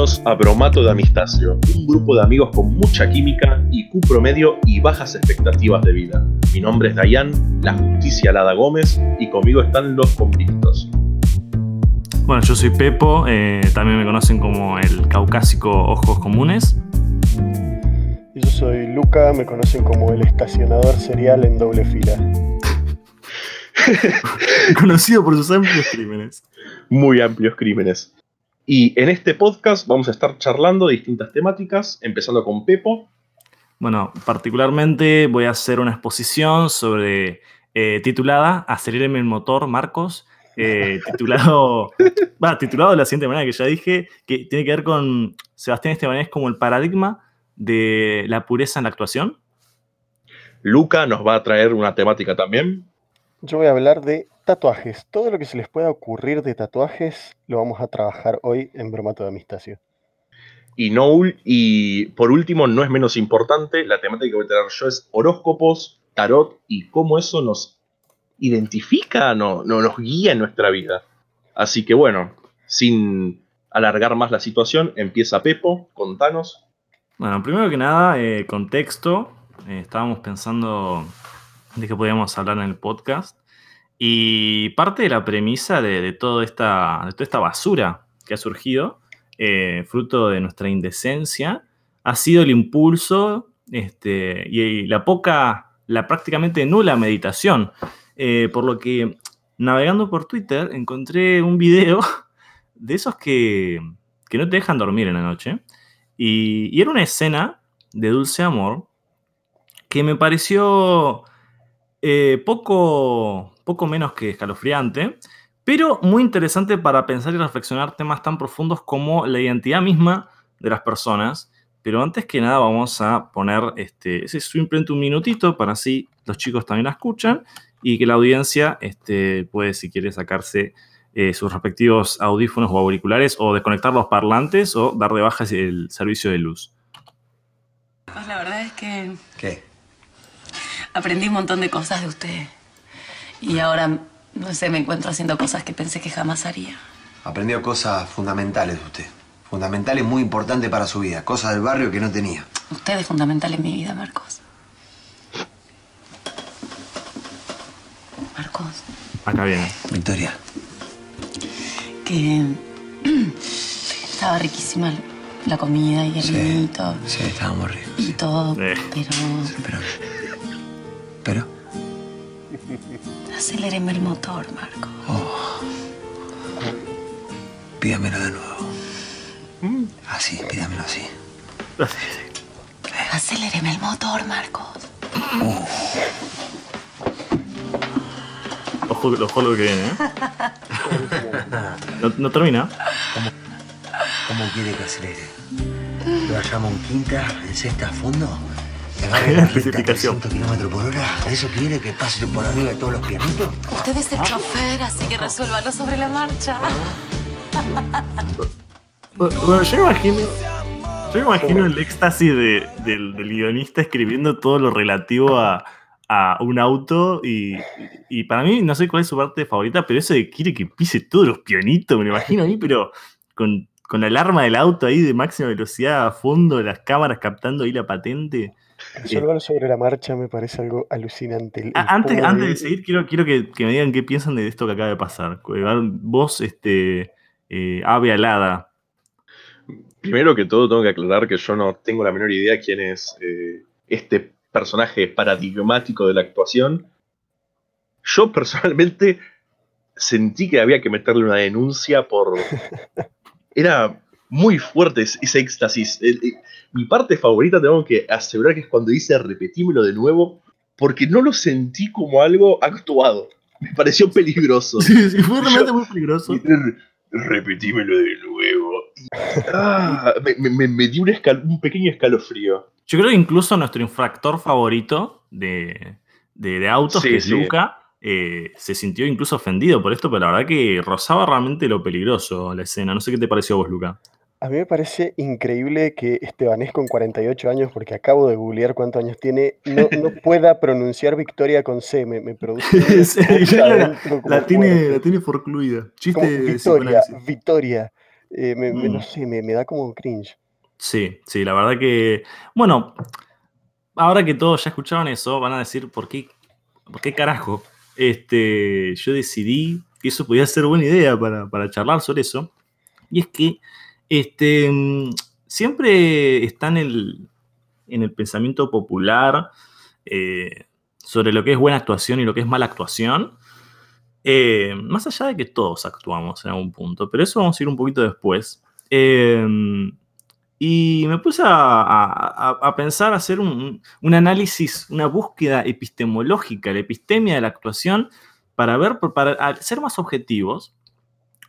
Bienvenidos a Bromato de Amistacio, un grupo de amigos con mucha química, IQ promedio y bajas expectativas de vida. Mi nombre es Dayan, la justicia Lada Gómez, y conmigo están los convictos. Bueno, yo soy Pepo, eh, también me conocen como el caucásico Ojos Comunes. Y yo soy Luca, me conocen como el estacionador serial en doble fila. Conocido por sus amplios crímenes. Muy amplios crímenes. Y en este podcast vamos a estar charlando de distintas temáticas, empezando con Pepo. Bueno, particularmente voy a hacer una exposición sobre eh, titulada Aceléreme el motor, Marcos. Eh, titulado, va, titulado de la siguiente manera que ya dije, que tiene que ver con Sebastián Estebanés como el paradigma de la pureza en la actuación. Luca nos va a traer una temática también. Yo voy a hablar de tatuajes. Todo lo que se les pueda ocurrir de tatuajes lo vamos a trabajar hoy en Bromato de Amistacio. Y, no, y por último, no es menos importante, la temática que voy a traer yo es horóscopos, tarot y cómo eso nos identifica, no, no, nos guía en nuestra vida. Así que bueno, sin alargar más la situación, empieza Pepo, contanos. Bueno, primero que nada, eh, contexto. Eh, estábamos pensando de que podíamos hablar en el podcast. Y parte de la premisa de, toda, esta, de toda esta basura que ha surgido, eh, fruto de nuestra indecencia, ha sido el impulso este, y la poca, la prácticamente nula meditación. Eh, por lo que navegando por Twitter encontré un video de esos que, que no te dejan dormir en la noche. Y, y, era una escena de dulce amor que me pareció eh, poco, poco menos que escalofriante, pero muy interesante para pensar y reflexionar temas tan profundos como la identidad misma de las personas. Pero antes que nada vamos a poner este, ese simplemente un minutito para así los chicos también la escuchan y que la audiencia este, puede, si quiere, sacarse eh, sus respectivos audífonos o auriculares o desconectar los parlantes o dar de baja el servicio de luz. Pues la verdad es que... ¿Qué? Aprendí un montón de cosas de usted. Y ahora, no sé, me encuentro haciendo cosas que pensé que jamás haría. Aprendió cosas fundamentales de usted. Fundamentales muy importantes para su vida. Cosas del barrio que no tenía. Usted es fundamental en mi vida, Marcos. Marcos. Acá viene. Victoria. Que estaba riquísima la comida y el Sí, vinito. sí, estaba muy rico. Y todo, Eh. pero Pero... Pero... aceléreme el motor, Marcos. Pídamelo de nuevo. Así, pídamelo así. Aceléreme el motor, Marcos. Ojo, ojo lo que viene, ¿eh? No, no termina. ¿Cómo quiere que acelere? ¿Lo vayamos en quinta, en sexta a fondo? ¿Que agarre Qué la recta a especificación. 300 kilómetros por hora? ¿Eso quiere que pase por arriba de todos los pianitos? Usted es el chofer, así que resuélvalo sobre la marcha. Bueno, yo me imagino. Yo imagino el éxtasis de- del, del guionista escribiendo todo lo relativo a, a un auto y, y para mí, no sé cuál es su parte favorita, pero eso de quiere que pise todos los pianitos, me lo imagino ahí, pero con, con la alarma del auto ahí de máxima velocidad a fondo, las cámaras captando ahí la patente. Resolverlo sobre la marcha me parece algo alucinante. El- el A- Antes, antes de seguir, quiero, quiero que, que me digan qué piensan de esto que acaba de pasar. Vos, este, eh, ave alada, Primero que todo, tengo que aclarar que yo no tengo la menor idea quién es eh, este personaje paradigmático de la actuación. Yo personalmente sentí que había que meterle una denuncia por... Era muy fuerte ese éxtasis. El- el- mi parte favorita tengo que asegurar que es cuando dice repetímelo de nuevo, porque no lo sentí como algo actuado. Me pareció peligroso. Sí, sí, fue realmente muy peligroso. Repetímelo de nuevo. Ah, me, me- me dio un, escal- un pequeño escalofrío. Yo creo que incluso nuestro infractor favorito de, de- de autos, Sí, que es sí. Luca, eh, se sintió incluso ofendido por esto, pero la verdad que rozaba realmente lo peligroso la escena. No sé qué te pareció a vos, Luca. A mí me parece increíble que Estebanés con 48 años, porque acabo de googlear cuántos años tiene, no, no pueda pronunciar Victoria con C. Me, me produce Sí, la- tiene, la tiene forcluida. Chiste Como de Victoria. Victoria. Eh, me, me- no Mm. sé, me, me da como cringe. Sí, sí, la verdad que. Bueno, ahora que todos ya escucharon eso, van a decir por qué, por qué carajo. Este, yo decidí que eso podía ser buena idea para, para charlar sobre eso. Y es que este, siempre está en el, en el pensamiento popular eh, sobre lo que es buena actuación y lo que es mala actuación. Eh, más allá de que todos actuamos en algún punto, pero eso vamos a ir un poquito después. Eh, y me puse a, a- a- pensar, a hacer un, un análisis, una búsqueda epistemológica, la epistemia de la actuación, para ver, para ser más objetivos,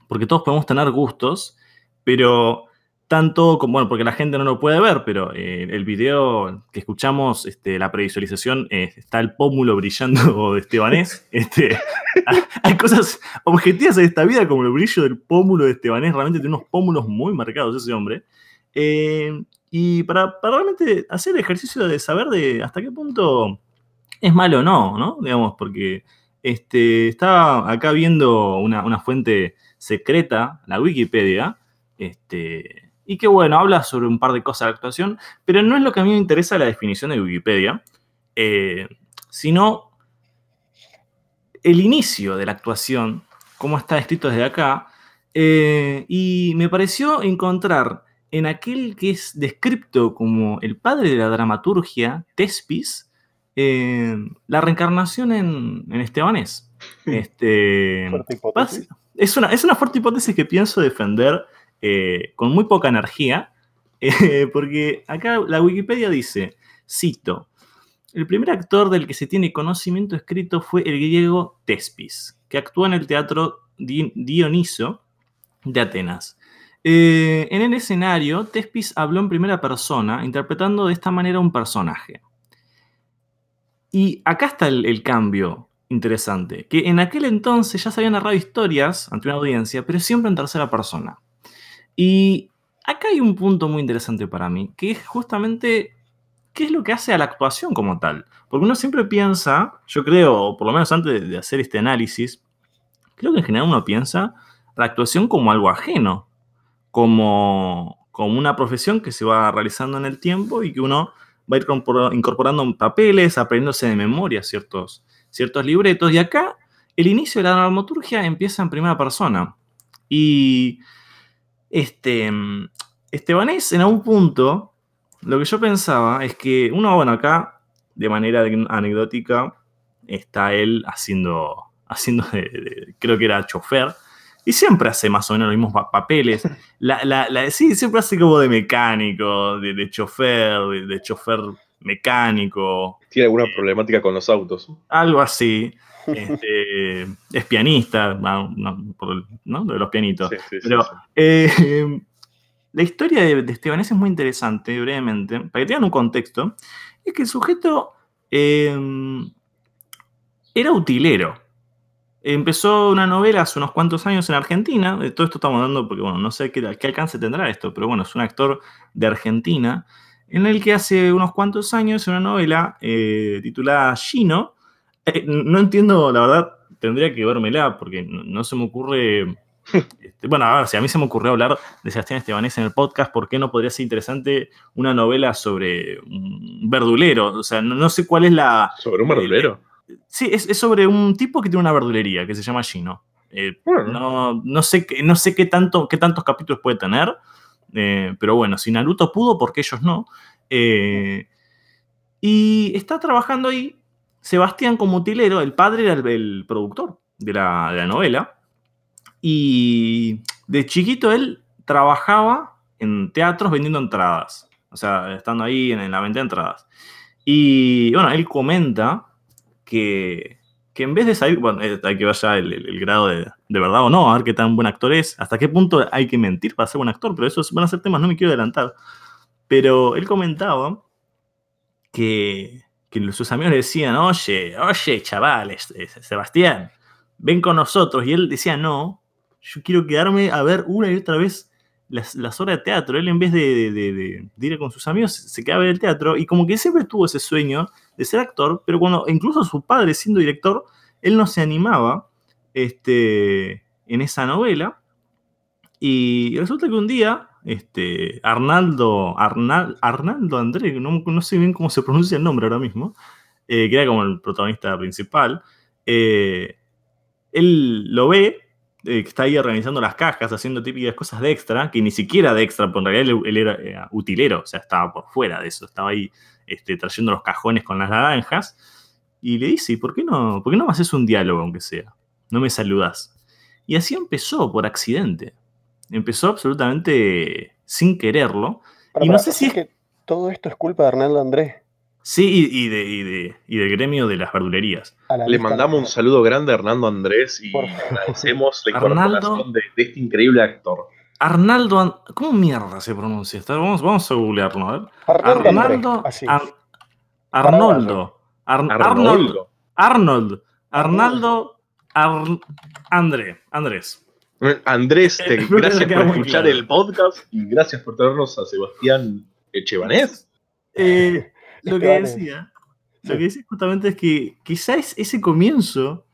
porque todos podemos tener gustos, pero tanto como, bueno, porque la gente no lo puede ver, pero eh, el video que escuchamos, este, la previsualización, eh, está el pómulo brillando de Estebanés. Este, hay cosas objetivas en esta vida, como el brillo del pómulo de Estebanés, realmente tiene unos pómulos muy marcados ese hombre. Eh, y para, para realmente hacer el ejercicio de saber de hasta qué punto es malo o no, ¿no? Digamos, porque este, estaba acá viendo una, una fuente secreta, la Wikipedia, este, y que bueno, habla sobre un par de cosas de la actuación, pero no es lo que a mí me interesa la definición de Wikipedia, eh, sino el inicio de la actuación, cómo está escrito desde acá, eh, y me pareció encontrar en aquel que es descripto como el padre de la dramaturgia, Tespis, eh, la reencarnación en, en Estebanés. Este, es, una, es una fuerte hipótesis que pienso defender eh, con muy poca energía, eh, porque acá la Wikipedia dice, cito, el primer actor del que se tiene conocimiento escrito fue el griego Tespis, que actuó en el teatro Di- Dioniso de Atenas. Eh, en el escenario, Tespis habló en primera persona, interpretando de esta manera un personaje. Y acá está el, el cambio interesante, que en aquel entonces ya se habían narrado historias ante una audiencia, pero siempre en tercera persona. Y acá hay un punto muy interesante para mí, que es justamente qué es lo que hace a la actuación como tal. Porque uno siempre piensa, yo creo, por lo menos antes de- hacer este análisis, creo que en general uno piensa la actuación como algo ajeno, como, como una profesión que se va realizando en el tiempo y que uno va a ir incorporando papeles, aprendiéndose de memoria ciertos, ciertos libretos. Y acá el inicio de la dramaturgia empieza en primera persona. Y este, Estebanés, en algún punto, lo que yo pensaba es que uno, bueno, acá, de manera anecdótica, está él haciendo, haciendo de- de- creo que era chofer, y siempre hace más o menos los mismos pa- papeles. La, la- la- sí, siempre hace como de mecánico, de, de chofer, de, de chofer mecánico, Tiene alguna problemática con los autos. algo así. Este, es pianista, no, de los pianitos. Sí, sí, sí, Pero- sí. Eh, la historia de, de Estebanés es muy interesante, brevemente, para que tengan un contexto. Es que el sujeto eh, era utilero. Empezó una novela hace unos cuantos años en Argentina. De todo esto estamos hablando porque, bueno, no sé qué, qué alcance tendrá esto, pero bueno, es un actor de Argentina en el que hace unos cuantos años una novela eh, titulada Gino. Eh, no entiendo, la verdad, tendría que vérmela porque no, no se me ocurre. este, bueno, a ver, si a mí se me ocurrió hablar de Sebastián Estebanés en el podcast, ¿por qué no podría ser interesante una novela sobre un verdulero? O sea, no, no sé cuál es la. Sobre un verdulero. Sí, es, es sobre un tipo que tiene una verdulería que se llama Gino. Eh, Bueno. no, no sé, qué- no sé qué, tanto, qué tantos capítulos puede tener, eh, pero bueno, si Naruto pudo, ¿por qué ellos no? Eh, y está trabajando ahí Sebastián como utilero, el padre era el, el productor de la, de la novela, y de chiquito él trabajaba en teatros vendiendo entradas, o sea, estando ahí en, en la venta de entradas. Y bueno, él comenta que, que en vez de salir, bueno, eh, hay que ver ya el, el- el grado de, de verdad o no, a ver qué tan buen actor es, hasta qué punto hay que mentir para ser buen actor, pero esos van a ser temas, no me quiero adelantar. Pero él comentaba que, que sus amigos le decían, oye, oye, chavales, eh, Sebastián, ven con nosotros. Y él decía, no, yo quiero quedarme a ver una y otra vez las, las obras de teatro. Él en vez de- de ir con sus amigos, se quedaba a ver el teatro y como que siempre tuvo ese sueño de ser actor, pero cuando incluso su padre siendo director, él no se animaba este, en esa novela. Y resulta que un día, este, Arnaldo, Arnal, Arnaldo André, no, sé bien cómo se pronuncia el nombre ahora mismo, eh, que era como el protagonista principal, eh, él lo ve, eh, que está ahí organizando las cajas, haciendo típicas cosas de extra, que ni siquiera de extra, porque en realidad él, era utilero, o sea, estaba por fuera de eso, estaba ahí este, trayendo los cajones con las naranjas, y le dice, ¿y por qué no, por qué no me haces un diálogo, aunque sea? No me saludas. Y así empezó, por accidente. Empezó absolutamente sin quererlo. Y no sé si es... que todo esto es culpa de Arnaldo Andrés. Sí, y, y, de, y, de, y, del gremio de las verdulerías. Le mandamos un saludo grande a Hernando Andrés y agradecemos la incorporación de, de, este increíble actor. Arnaldo, ¿cómo mierda se pronuncia? Vamos, vamos a googlearlo, a ver. Arnaldo, Arnaldo, Ar, Arnoldo, Ar, Arnold, Arnold, Arnaldo, Ar, André, Andrés. Andrés, te, gracias por escuchar claro. el podcast y gracias por traernos a Sebastián Echevanés. Eh, lo que decía, lo que decía justamente es que quizás ese comienzo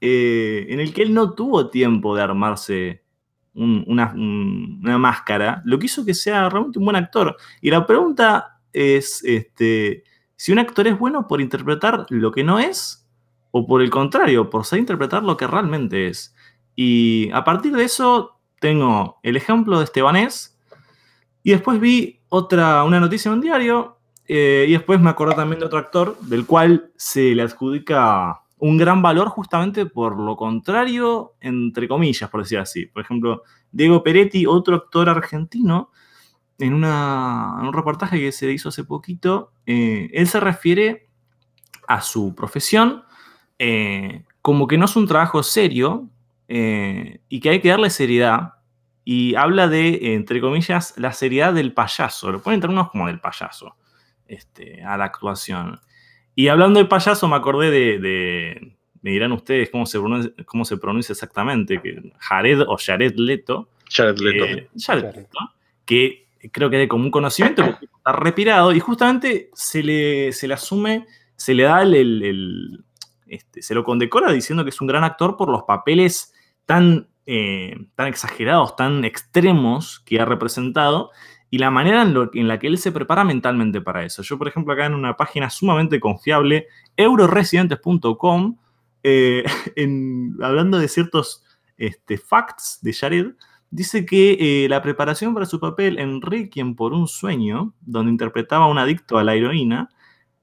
eh, en el que él no tuvo tiempo de armarse un, una, un, una, máscara, lo que hizo que sea realmente un buen actor. Y la pregunta es este, si un actor es bueno por interpretar lo que no es o por el contrario, por saber interpretar lo que realmente es. Y a partir de eso tengo el ejemplo de Estebanés y después vi otra, una noticia en un diario eh, y después me acordé también de otro actor del cual se le adjudica un gran valor justamente por lo contrario, entre comillas, por decir así. Por ejemplo, Diego Peretti, otro actor argentino, en, una, un reportaje que se hizo hace poquito, eh, él se refiere a su profesión eh, como que no es un trabajo serio eh, y que hay que darle seriedad. Y habla de, entre comillas, la seriedad del payaso. Lo ponen en términos como del payaso este, a la actuación. Y hablando de payaso, me acordé de, de me dirán ustedes cómo se, pronuncia, cómo se pronuncia exactamente, que Jared o Jared Leto. Jared Leto. Eh, Jared Leto que creo que de común conocimiento, porque está repirado, y justamente se le, se le asume, se le da el, el, el este, se lo condecora diciendo que es un gran actor por los papeles tan, eh, tan exagerados, tan extremos que ha representado, y la manera en, la que él se prepara mentalmente para eso. Yo, por ejemplo, acá en una página sumamente confiable, euroresidentes.com, eh, hablando de ciertos este, facts de Jared, dice que eh, la preparación para su papel en Requiem por un sueño, donde interpretaba a un adicto a la heroína,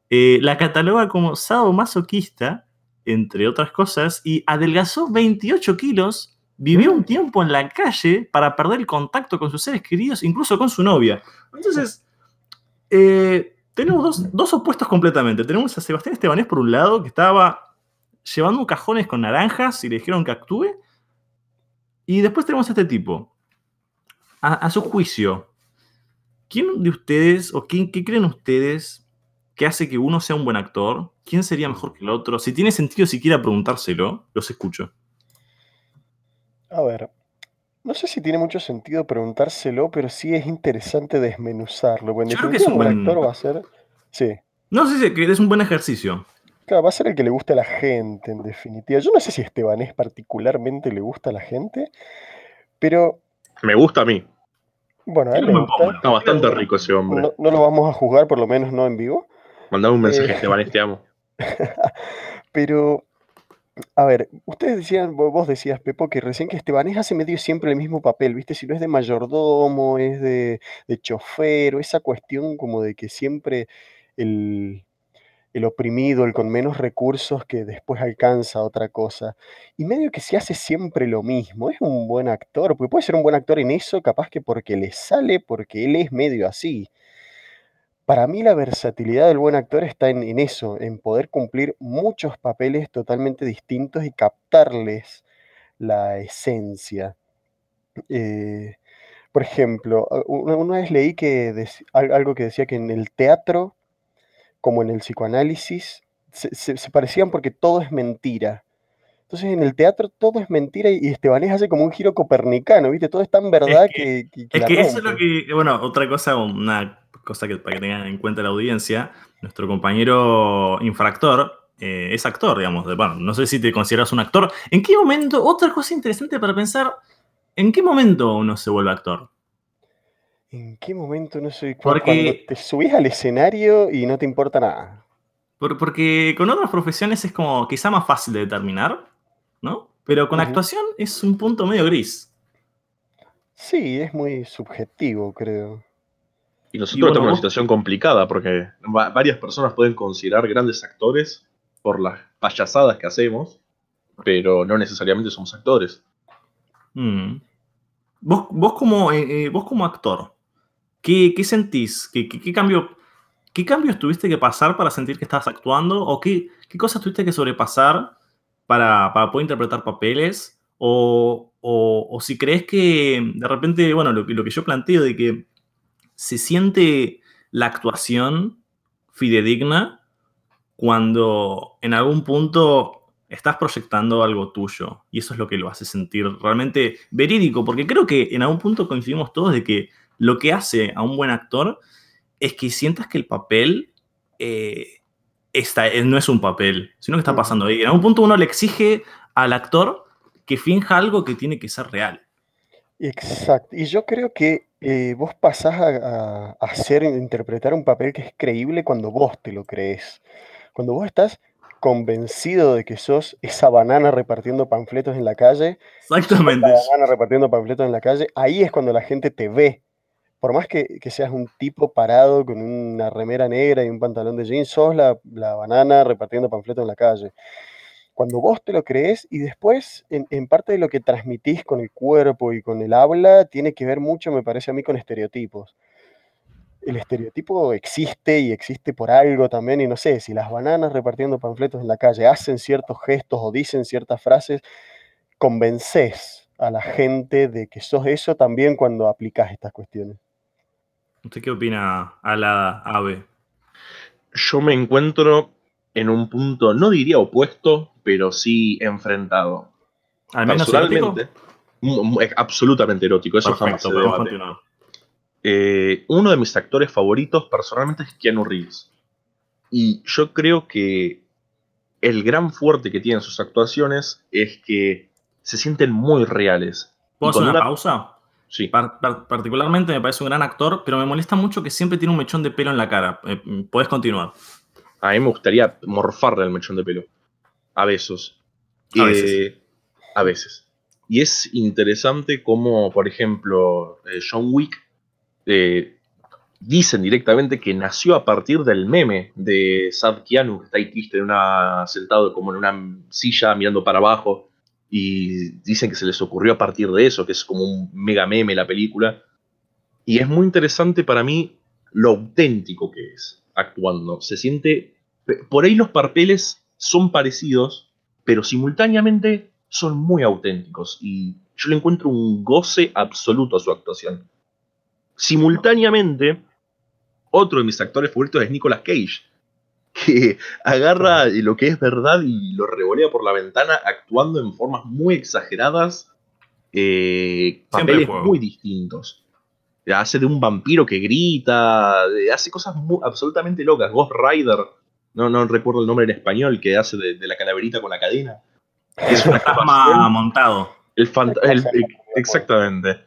la cataloga como sadomasoquista, entre otras cosas, y adelgazó 28 kilos vivió un tiempo en la calle para perder el contacto con sus seres queridos, incluso con su novia. Entonces, eh, tenemos dos, dos, opuestos completamente. Tenemos a Sebastián Estebanés por un lado, que estaba llevando cajones con naranjas y le dijeron que actúe. Y después tenemos a este tipo. A, a su juicio, ¿quién de ustedes o quién, qué creen ustedes que hace que uno sea un buen actor? ¿Quién sería mejor que el otro? Si tiene sentido siquiera preguntárselo, los escucho. A ver, no sé si tiene mucho sentido preguntárselo, pero sí es interesante desmenuzarlo. Bueno, Yo creo que es un buen actor va a ser. Sí. No sé si es un buen ejercicio. Claro, va a ser el que le guste a la gente, en definitiva. Yo no sé si a Estebanés particularmente le gusta a la gente, pero. Me gusta a mí. Bueno, a él le gusta. Está bastante rico ese hombre. No, no, lo vamos a juzgar, por lo menos no en vivo. Mandame un mensaje, eh... Estebanés, te amo. pero a ver, ustedes decían, vos decías, Pepo, que recién que Estebanés hace medio siempre el mismo papel, ¿viste? Si no es de mayordomo, es de, de chofer, o esa cuestión como de que siempre el, el, oprimido, el con menos recursos, que después alcanza otra cosa. Y medio que se hace siempre lo mismo. Es un buen actor, porque puede ser un buen actor en eso, capaz que porque le sale, porque él es medio así. Para mí la versatilidad del buen actor está en, en, eso, en poder cumplir muchos papeles totalmente distintos y captarles la esencia. Eh, por ejemplo, una, vez leí que algo que decía que en el teatro, como en el psicoanálisis, se, se, se parecían porque todo es mentira. Entonces en el teatro todo es mentira y Estebanés hace como un giro copernicano, ¿viste? Todo es tan verdad es que, que, que, es que eso es lo que, bueno, otra cosa, una cosa que para que tengan en cuenta la audiencia, nuestro compañero infractor eh, es actor, digamos. De, bueno, no sé si te consideras un actor. ¿En qué momento? Otra cosa interesante para pensar, ¿En qué momento uno se vuelve actor? ¿En qué momento no soy? Porque- Cuando te subís al escenario y no te importa nada. Por- porque con otras profesiones es como quizá más fácil de determinar, ¿no? Pero con Ujú. actuación es un punto medio gris. Sí, es muy subjetivo, creo. Y nosotros Y bueno, estamos en una situación complicada porque va- varias personas pueden considerar grandes actores por las payasadas que hacemos, pero no necesariamente somos actores. Mm. Vos, vos, como, eh, eh, vos como actor, ¿qué, qué sentís? ¿Qué, qué- qué cambio, ¿Qué cambios tuviste que pasar para sentir que estabas actuando? ¿O qué, qué cosas tuviste que sobrepasar para, para poder interpretar papeles? O, o- o si crees que de repente, bueno, lo, que- lo que yo planteo de que se siente la actuación fidedigna cuando en algún punto estás proyectando algo tuyo y eso es lo que lo hace sentir realmente verídico, porque creo que en algún punto coincidimos todos de que lo que hace a un buen actor es que sientas que el papel eh, está, eh, no es un papel, sino que está pasando ahí. En algún punto uno le exige al actor que finja algo que tiene que ser real. Exacto. Y yo creo que eh, vos pasás a, a- a hacer, interpretar un papel que es creíble cuando vos te lo crees. Cuando vos estás convencido de que sos esa banana repartiendo panfletos en la calle, Exactamente. banana repartiendo panfletos en la calle, ahí es cuando la gente te ve. Por más que, que seas un tipo parado con una remera negra y un pantalón de jeans, sos la, la banana repartiendo panfletos en la calle. Cuando vos te lo crees y después, en, en parte de lo que transmitís con el cuerpo y con el habla, tiene que ver mucho, me parece a mí, con estereotipos. El estereotipo existe y existe por algo también, y no sé, si las bananas repartiendo panfletos en la calle hacen ciertos gestos o dicen ciertas frases, convences a la gente de que sos eso también cuando aplicás estas cuestiones. ¿Usted qué opina, Alada Ave? Yo me encuentro en un punto, no diría opuesto, pero sí enfrentado. ¿Al menos erótico? Absolutamente erótico, eso jamás Perfecto, se podemos debate. continuar. Eh, uno de mis actores favoritos personalmente es Keanu Reeves. Y yo creo que el gran fuerte que tienen sus actuaciones es que se sienten muy reales. ¿Puedo hacer una una- pausa? Sí. Par- par- particularmente me parece un gran actor, pero me molesta mucho que siempre tiene un mechón de pelo en la cara. Eh, Podés continuar. A mí me gustaría morfarle el mechón de pelo. A besos. A veces. Eh, a veces. Y es interesante como, por ejemplo, eh, John Wick eh, dicen directamente que nació a partir del meme de Sad Keanu, que está ahí triste, en una, sentado como en una silla mirando para abajo. Y dicen que se les ocurrió a partir de eso, que es como un mega meme la película. Y es muy interesante para mí lo auténtico que es actuando. Se siente. Por ahí los papeles son parecidos, pero simultáneamente son muy auténticos. Y yo le encuentro un goce absoluto a su actuación. Simultáneamente, otro de mis actores favoritos es Nicolas Cage, que agarra lo que es verdad y lo revolea por la ventana actuando en formas muy exageradas, eh, papeles muy distintos. Hace de un vampiro que grita, hace cosas absolutamente locas. Ghost Rider, no, no recuerdo el nombre en español, que hace de, de la calaverita con la cadena. Es una Fantasma montado. el fant- el- el- exactamente.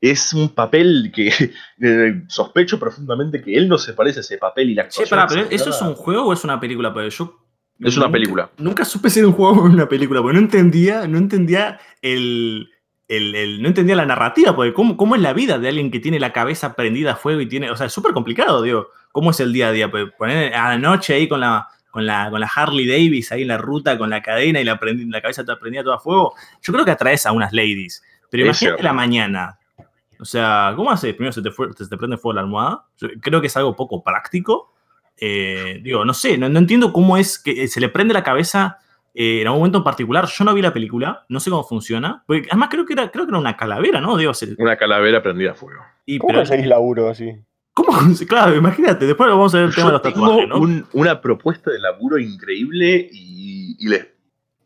Es un papel que eh, sospecho profundamente que él no se parece a ese papel y la actuación pará, pero ¿eso es un juego o es una película? Porque yo. Es una nunca- película. Nunca supe si era un juego o una película, porque no entendía, no entendía el. El- el- no entendía la narrativa, porque ¿cómo, ¿cómo es la vida de alguien que tiene la cabeza prendida a fuego y tiene. O sea, es súper complicado, digo. ¿Cómo es el día a día? Pues poner a la noche ahí con la, con la, con la Harley Davis ahí en la ruta, con la cadena y la, prendi- la cabeza prendida toda a fuego. Yo creo que atraes a unas ladies. Pero imagínate la mañana. O sea, ¿cómo haces? Primero se te, fue- se te prende fuego la almohada. Yo creo que es algo poco práctico. Eh, digo, no sé, no, no entiendo cómo es que se le prende la cabeza eh, en algún momento en particular. Yo no vi la película, no sé cómo funciona. Porque además creo que era, creo que era una calavera, ¿no? Digo, se- Una calavera prendida a fuego. y, ¿Cómo pero, conseguís laburo así? ¿cómo conse- Claro, imagínate, después vamos a ver el tema de los tengo tatuajes, ¿no? un- una propuesta de laburo increíble y, y les-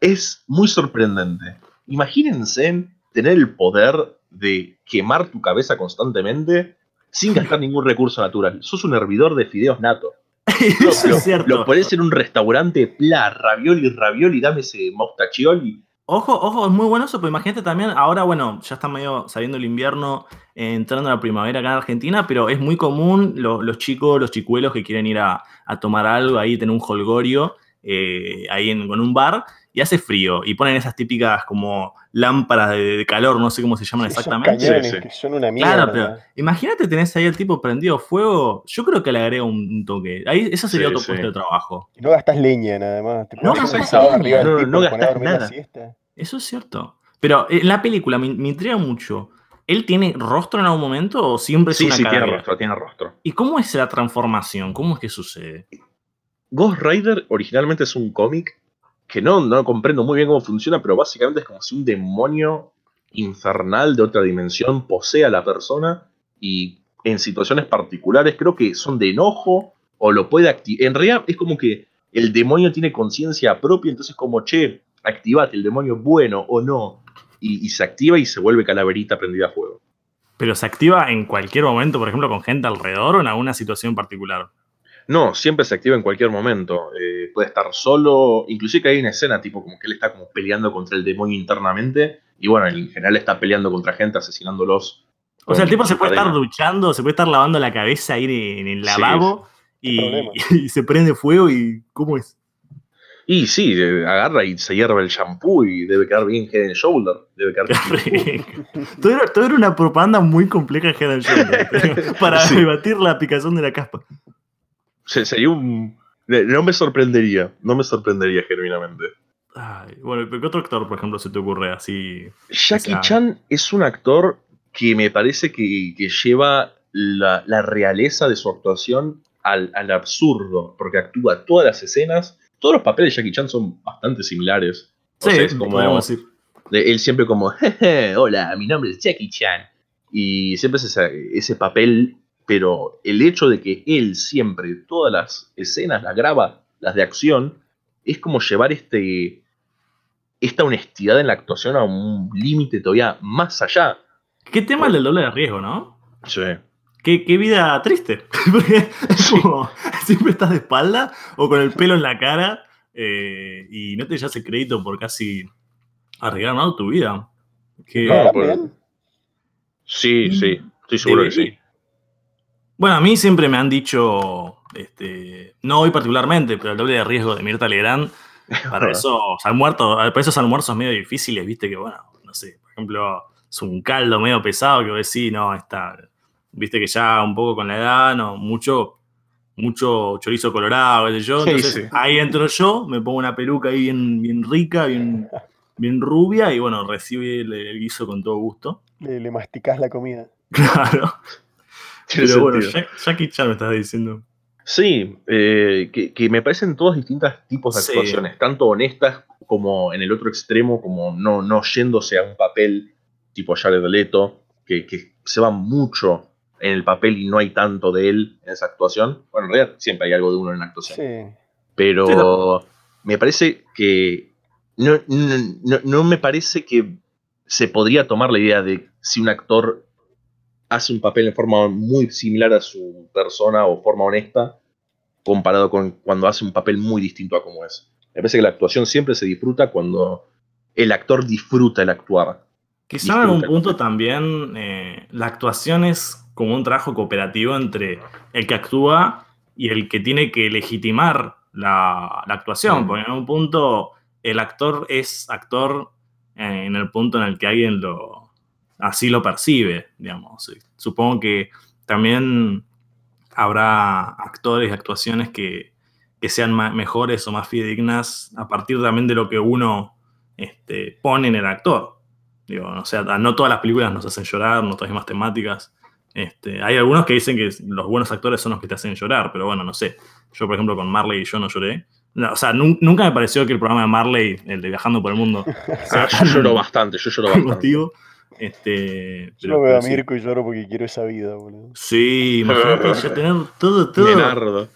es muy sorprendente. Imagínense tener el poder de quemar tu cabeza constantemente sin gastar ningún recurso natural. Sos un hervidor de fideos nato. Lo, cierto. lo ponés en un restaurante, pla, ravioli, ravioli, dame ese mostachioli. Ojo, ojo, es muy bueno eso, pero imagínate también, ahora, bueno, ya está medio saliendo el invierno, eh, entrando la primavera acá en Argentina, pero es muy común lo- los chicos, los chicuelos que quieren ir a, a tomar algo ahí, tener un holgorio eh, ahí en, con un bar, y hace frío, y ponen esas típicas como lámparas de, de calor, no sé cómo se llaman Sí, exactamente. cañones Sí, sí. que son una mierda. Claro, pero imagínate tenés ahí el tipo prendido fuego, yo creo que le agrega un, un toque. Ahí, eso sería Sí, otro sí. puesto de trabajo. Y no gastas leña nada más. Te No leña. del No, tipo, nada. Eso es cierto. Pero en la película me, me intriga mucho. ¿Él tiene rostro en algún momento o siempre es Sí, una sí, cara tiene rostro, tiene rostro. ¿Y cómo es la transformación? ¿Cómo es que sucede? Ghost Rider originalmente es un cómic que no, no comprendo muy bien cómo funciona, pero básicamente es como si un demonio infernal de otra dimensión posee a la persona y en situaciones particulares creo que son de enojo o lo puede activar. En realidad es como que el demonio tiene conciencia propia, entonces como, che, activate, el demonio es bueno o no. Y, y se activa y se vuelve calaverita prendida a fuego. ¿Pero se activa en cualquier momento, por ejemplo, con gente alrededor o en alguna situación particular? No, siempre se activa en cualquier momento. Eh, puede estar solo. Inclusive que hay una escena tipo como que él está como peleando contra el demonio internamente. Y bueno, en general está peleando contra gente, asesinándolos. O sea, el tipo se puede estar duchando, se puede estar lavando la cabeza ahí en el Sí, lavabo y, se prende fuego y ¿cómo es? Y sí, eh, agarra y se hierve el shampoo y debe quedar bien head and shoulder. Debe quedar todo, era, todo era una propaganda muy compleja Head and Shoulders, para Sí. debatir la picazón de la caspa. Se- Sería un. No me sorprendería. No me sorprendería genuinamente. Ay, bueno, ¿pero ¿qué otro actor, por ejemplo, se te ocurre así? Jackie O sea- Chan es un actor que me parece que, que lleva la, la realeza de su actuación al, al absurdo, porque actúa todas las escenas, todos los papeles de Jackie Chan son bastante similares. O Sí, sea, es como, podríamos decir. de- él siempre como, "Jeje, hola, mi nombre es Jackie Chan. Y siempre es ese, ese papel, pero el hecho de que él siempre, todas las escenas las graba, las de acción, es como llevar este, esta honestidad en la actuación a un límite todavía más allá. ¿Qué tema el del doble de riesgo, no? Sí. ¿Qué, qué vida triste. Porque es como, siempre estás de espalda o con el pelo en la cara eh, y no te llevas el crédito por casi arreglar tu vida. Que- No, ¿Está pues? Sí, sí, estoy seguro que sí. Bueno, a mí siempre me han dicho, este, no hoy particularmente, pero el doble de riesgo de Mirta Legrand, para esos almuerzos, para esos almuerzos medio difíciles, viste que, bueno, no sé, por ejemplo, es un caldo medio pesado que vos decís, no, está, viste que ya un poco con la edad, no, mucho, mucho chorizo colorado, qué sé yo. Sí, Entonces sí. ahí entro yo, me pongo una peluca ahí bien, bien rica, bien, bien rubia, y bueno, recibe el, el guiso con todo gusto. Le, le masticás la comida. Claro. Pero bueno. Jack- Jackie Chan me estás diciendo. Sí, eh, que, que me parecen todos distintos tipos de Sí. actuaciones, tanto honestas como en el otro extremo, como no, no yéndose a un papel tipo Jared Leto, que, que se va mucho en el papel y no hay tanto de él en esa actuación. Bueno, en realidad siempre hay algo de uno en la actuación. Sí. Pero Sí, me parece que no, no, no- no me parece que se podría tomar la idea de si un actor hace un papel en forma muy similar a su persona o forma honesta comparado con cuando hace un papel muy distinto a como es. Me parece que la actuación siempre se disfruta cuando el actor disfruta el actuar. Quizá en algún punto también eh, la actuación es como un trabajo cooperativo entre el que actúa y el que tiene que legitimar la, la actuación, Mm. porque en algún punto el actor es actor eh, en el punto en el que alguien lo así lo percibe, digamos. Supongo que también habrá actores y actuaciones que, que sean mejores o más fidedignas a partir también de lo que uno este, pone en el actor. Digo, o sea, no todas las películas nos hacen llorar, no todas las mismas temáticas. Este, hay algunos que dicen que los buenos actores son los que te hacen llorar, pero bueno, no sé. Yo, por ejemplo, con Marley y yo no lloré. No, o sea, nun- nunca me pareció que el programa de Marley, el de Viajando por el Mundo, sea yo lloro bastante, yo lloro bastante. motivo. Este, Yo pero- lo veo a sí. Mirko y lloro porque quiero esa vida, boludo. Sí, imagínate ya tener todo, todo. Leonardo.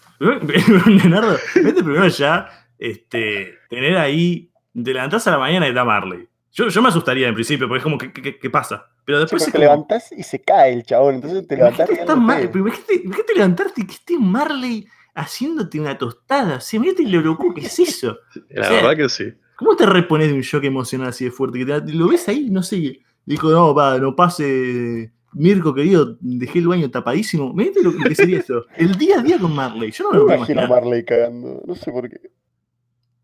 Leonardo, vete primero ya, este, tener ahí, te levantás a la mañana y está Marley. Yo, yo me asustaría en principio, porque es como, ¿qué, qué- qué pasa? Pero Sí, después pero te como, levantás y se cae el chabón, entonces te levantás imagínate, Mar- imagínate, imagínate levantarte y que esté Marley haciéndote una tostada. O sea, imagínate lo loco que es eso. La O sea, verdad que sí. ¿Cómo te repones de un shock emocional así de fuerte? Que te- lo ves ahí, no sé. Dijo, no, va, no pase. Mirko, querido, dejé el baño tapadísimo. Mirá lo, lo que sería eso. El día a día con Marley. Yo no me Me imagino a. Marley cagando. No sé por qué.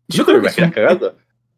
Yo ¿Te creo lo que imaginas un- cagando?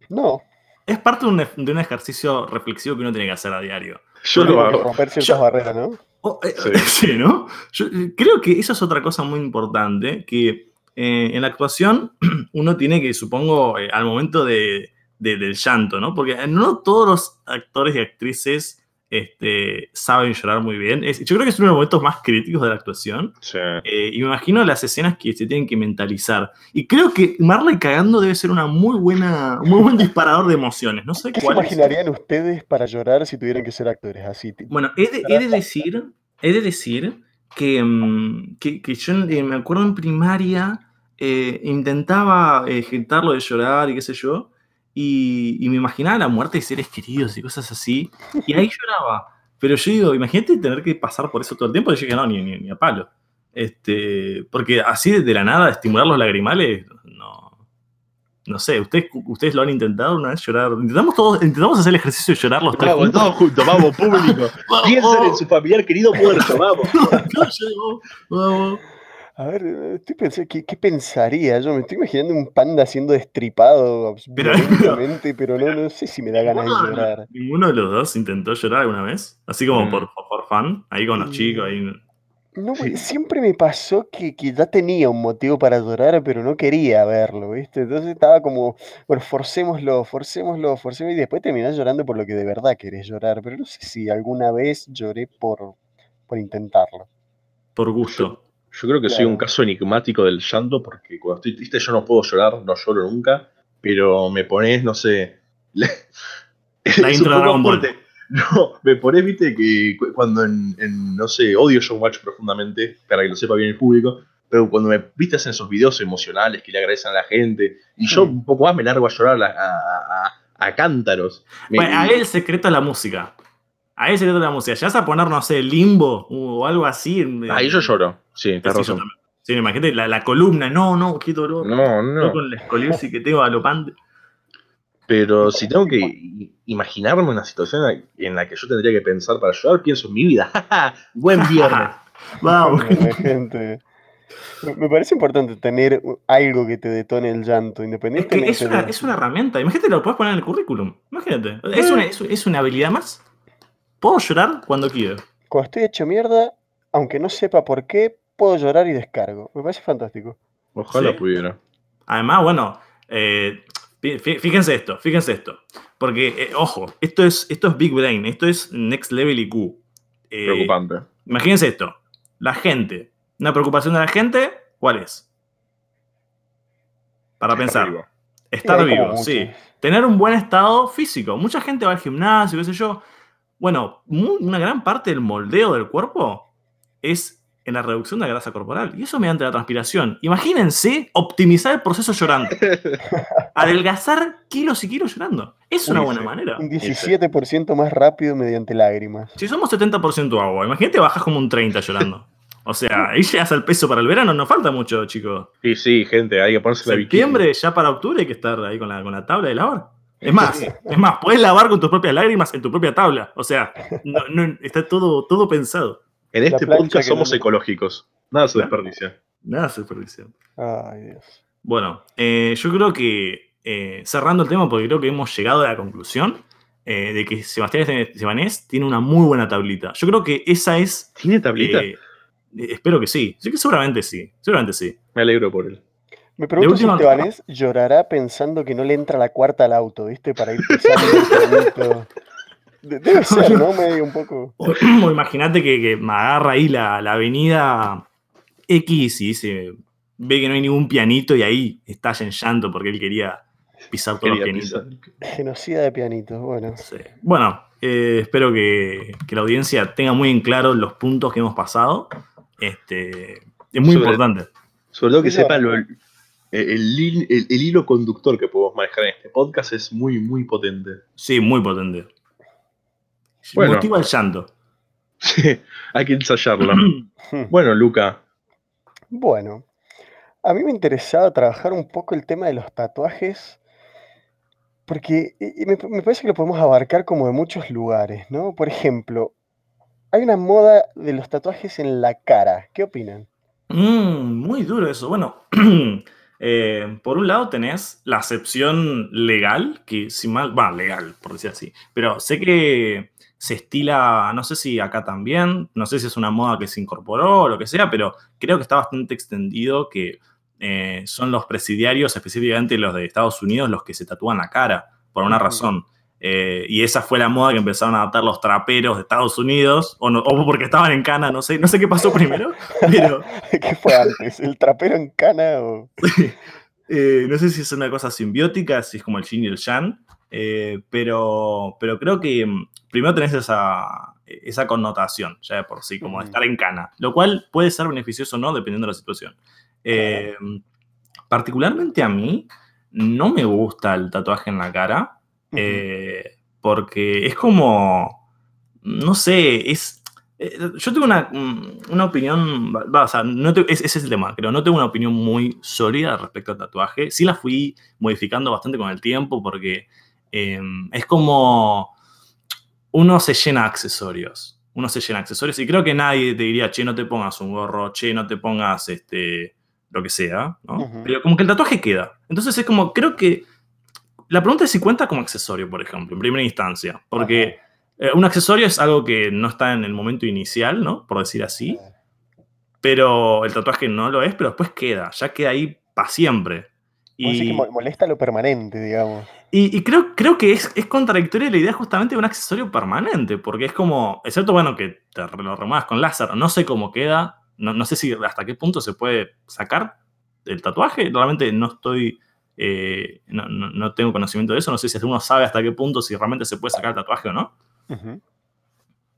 No. es parte de un, de un ejercicio reflexivo que uno tiene que hacer a diario. Yo lo hago. romper ciertas Yo- barreras, ¿no? Oh, eh, Sí. sí, ¿no? Yo eh, creo que eso es otra cosa muy importante, que eh, en la actuación uno tiene que, supongo, eh, al momento de, de- del llanto, ¿no? Porque no todos los actores y actrices este, saben llorar muy bien. Es- yo creo que es uno de los momentos más críticos de la actuación. Sí. Eh, y me imagino las escenas que se tienen que mentalizar. Y creo que Marley cagando debe ser una muy buena, un muy buen disparador de emociones. No sé ¿Qué se es. imaginarían ustedes para llorar si tuvieran que ser actores así? Bueno, he de, he de decir, he de decir que, mm, que, que yo eh, me acuerdo en primaria eh, intentaba eh, ejecutarlo de llorar y qué sé yo, y, y me imaginaba la muerte de seres queridos y cosas así, y ahí lloraba. Pero yo digo, imagínate tener que pasar por eso todo el tiempo, y yo dije, no, ni, ni, ni a palo. Este, porque así de la nada, estimular los lagrimales, no. No sé, ¿ustedes, ¿ustedes lo han intentado una vez llorar? Intentamos todos, intentamos hacer el ejercicio de llorar los tres Vamos, todos juntos, vamos, público. Piensen en su familiar querido muerto, vamos. No, yo digo, vamos. A ver, estoy pensando, ¿qué, qué pensaría? Yo me estoy imaginando un panda siendo destripado Pero- violentamente, pero no, no sé si me da ganas de llorar. ninguno de los dos intentó llorar alguna vez. Así como Mm. por, por fan, ahí con los Mm. chicos. Ahí. No, Sí. pues, siempre me pasó que, que ya tenía un motivo para llorar, pero no quería verlo, ¿viste? Entonces estaba como, bueno, forcémoslo, forcémoslo, forcémoslo, y después terminás llorando por lo que de verdad querés llorar, pero no sé si alguna vez lloré por, por intentarlo. Por gusto. Yo creo que soy un caso enigmático del llanto porque cuando estoy triste yo no puedo llorar, no lloro nunca, pero me pones, no sé... La un intro de Dragon Ball. No, me pones, viste, que cu- cuando en, en, no sé, odio Showmatch profundamente, para que lo sepa bien el público, pero cuando me viste en esos videos emocionales que le agradecen a la gente, y yo un poco más me largo a llorar a, a- a- a cántaros. Me- Bueno, a él el secreto es la música. A él el secreto es la música. Ya vas a poner, no sé, limbo o algo así. eh, Ahí yo lloro, sí, yo razón. también. Sí, imagínate la, la columna. No, no, qué dolor. No, Yo no. con la escoliosis que tengo galopante. Pero si tengo que i- imaginarme una situación en la que yo tendría que pensar para llorar, pienso en mi vida. Buen viernes. Vamos. Gente. Me- parece importante tener algo que te detone el llanto, Es que independientemente es una, de- es una herramienta. Imagínate, lo puedes poner en el currículum. Imagínate. Es una, es, es una habilidad más. Puedo llorar cuando quiero. Cuando estoy hecho mierda, aunque no sepa por qué, puedo llorar y descargo. Me parece fantástico. Ojalá Sí. pudiera. Además, bueno, eh, fí- fí- fíjense esto, fíjense esto. Porque, eh, ojo, esto es, esto es Big Brain, esto es Next Level IQ. Eh, Preocupante. Imagínense esto. La gente. Una preocupación de la gente, ¿cuál es? Para pensar. Estar Sí, hay como vivo, sí. Tener un buen estado físico. Mucha gente va al gimnasio, qué sé yo. Bueno, una gran parte del moldeo del cuerpo es en la reducción de la grasa corporal. Y eso mediante la transpiración. Imagínense optimizar el proceso llorando. Adelgazar kilos y kilos llorando. Es una buena manera. Un 17% más rápido mediante lágrimas. Si somos 70% agua, imagínate bajas como un 30 llorando. O sea, ahí llegas al peso para el verano, no falta mucho, chicos. Sí, sí, gente, hay que ponerse la bikini. Septiembre, ya para octubre, hay que estar ahí con la, con la tabla de lavar. Es más, es más, puedes lavar con tus propias lágrimas en tu propia tabla. O sea, no- no- está todo, todo pensado. En La este podcast que somos no- ecológicos. Nada se desperdicia. Nada se desperdicia. Ay, Dios. Bueno, eh, yo creo que eh, cerrando el tema, porque creo que hemos llegado a la conclusión eh, de que Sebastián Sebanés tiene una muy buena tablita. Yo creo que esa es. ¿Tiene tablita? espero que sí. Sí que seguramente sí. Seguramente sí. Me alegro por él. Me pregunto última- si Estebanés llorará pensando que no le entra la cuarta al auto, ¿viste? Para ir pisando el Debe ser, ¿no? Medio un poco. O, o imagínate que, que me agarra ahí la, la avenida X y dice, ve que no hay ningún pianito y ahí estalla en llanto porque él quería pisar todos Quería los pianitos. pisar. Genocida de pianitos, bueno. Sí. Bueno, eh, espero que, que la audiencia tenga muy en claro los puntos que hemos pasado. Este, es muy Sobre- importante. Sobre todo que Sí, yo- sepa lo- el, el hil- el- el hilo conductor que podemos manejar en este podcast es muy, muy potente. Sí, muy potente. Bueno. Motiva el llanto. Sí, hay que ensayarlo. bueno, Luca, Bueno, a mí me interesaba trabajar un poco el tema de los tatuajes Porque me, me parece que lo podemos abarcar como de muchos lugares, ¿no? Por ejemplo, hay una moda de los tatuajes en la cara. ¿Qué opinan? Mm, muy duro eso. Bueno, eh, por un lado tenés la acepción legal, que si mal, va, legal, por decir así, pero sé que se estila, no sé si acá también, no sé si es una moda que se incorporó o lo que sea, pero creo que está bastante extendido que eh, son los presidiarios, específicamente los de Estados Unidos, los que se tatúan la cara, por una razón. Eh, y esa fue la moda que empezaron a adaptar los traperos de Estados Unidos, o, no- o porque estaban en cana, no sé, no sé qué pasó primero, pero ¿Qué fue antes? ¿El trapero en cana o...? eh, no sé si es una cosa simbiótica, si es como el yin y el yang, eh, pero, pero creo que mm, primero tenés esa, esa connotación, ya de por sí, como de estar en cana, lo cual puede ser beneficioso o no, dependiendo de la situación. Eh, particularmente a mí, no me gusta el tatuaje en la cara, Eh, porque es como, no sé, es... eh, Yo tengo una, mm, una opinión, va- va, o sea, no te- ese es el tema, creo, no tengo una opinión muy sólida respecto al tatuaje. Sí la fui modificando bastante con el tiempo porque eh, es como uno se llena de accesorios, uno se llena de accesorios y creo que nadie te diría, che, no te pongas un gorro, che, no te pongas este, lo que sea. Pero como que el tatuaje queda. Entonces es como, creo que la pregunta es si cuenta como accesorio, por ejemplo, en primera instancia, porque eh, un accesorio es algo que no está en el momento inicial, ¿no? Por decir así, pero el tatuaje no lo es, pero después queda, ya queda ahí para siempre. Que Y, mo- molesta lo permanente, digamos. y- y creo, creo que es, es contradictoria la idea justamente de un accesorio permanente, porque es como, excepto, bueno, que te lo remuevas con láser, no sé cómo queda, no, no sé si hasta qué punto se puede sacar el tatuaje, realmente no estoy, eh, no, no- no tengo conocimiento de eso, no sé si uno sabe hasta qué punto si realmente se puede sacar el tatuaje o no.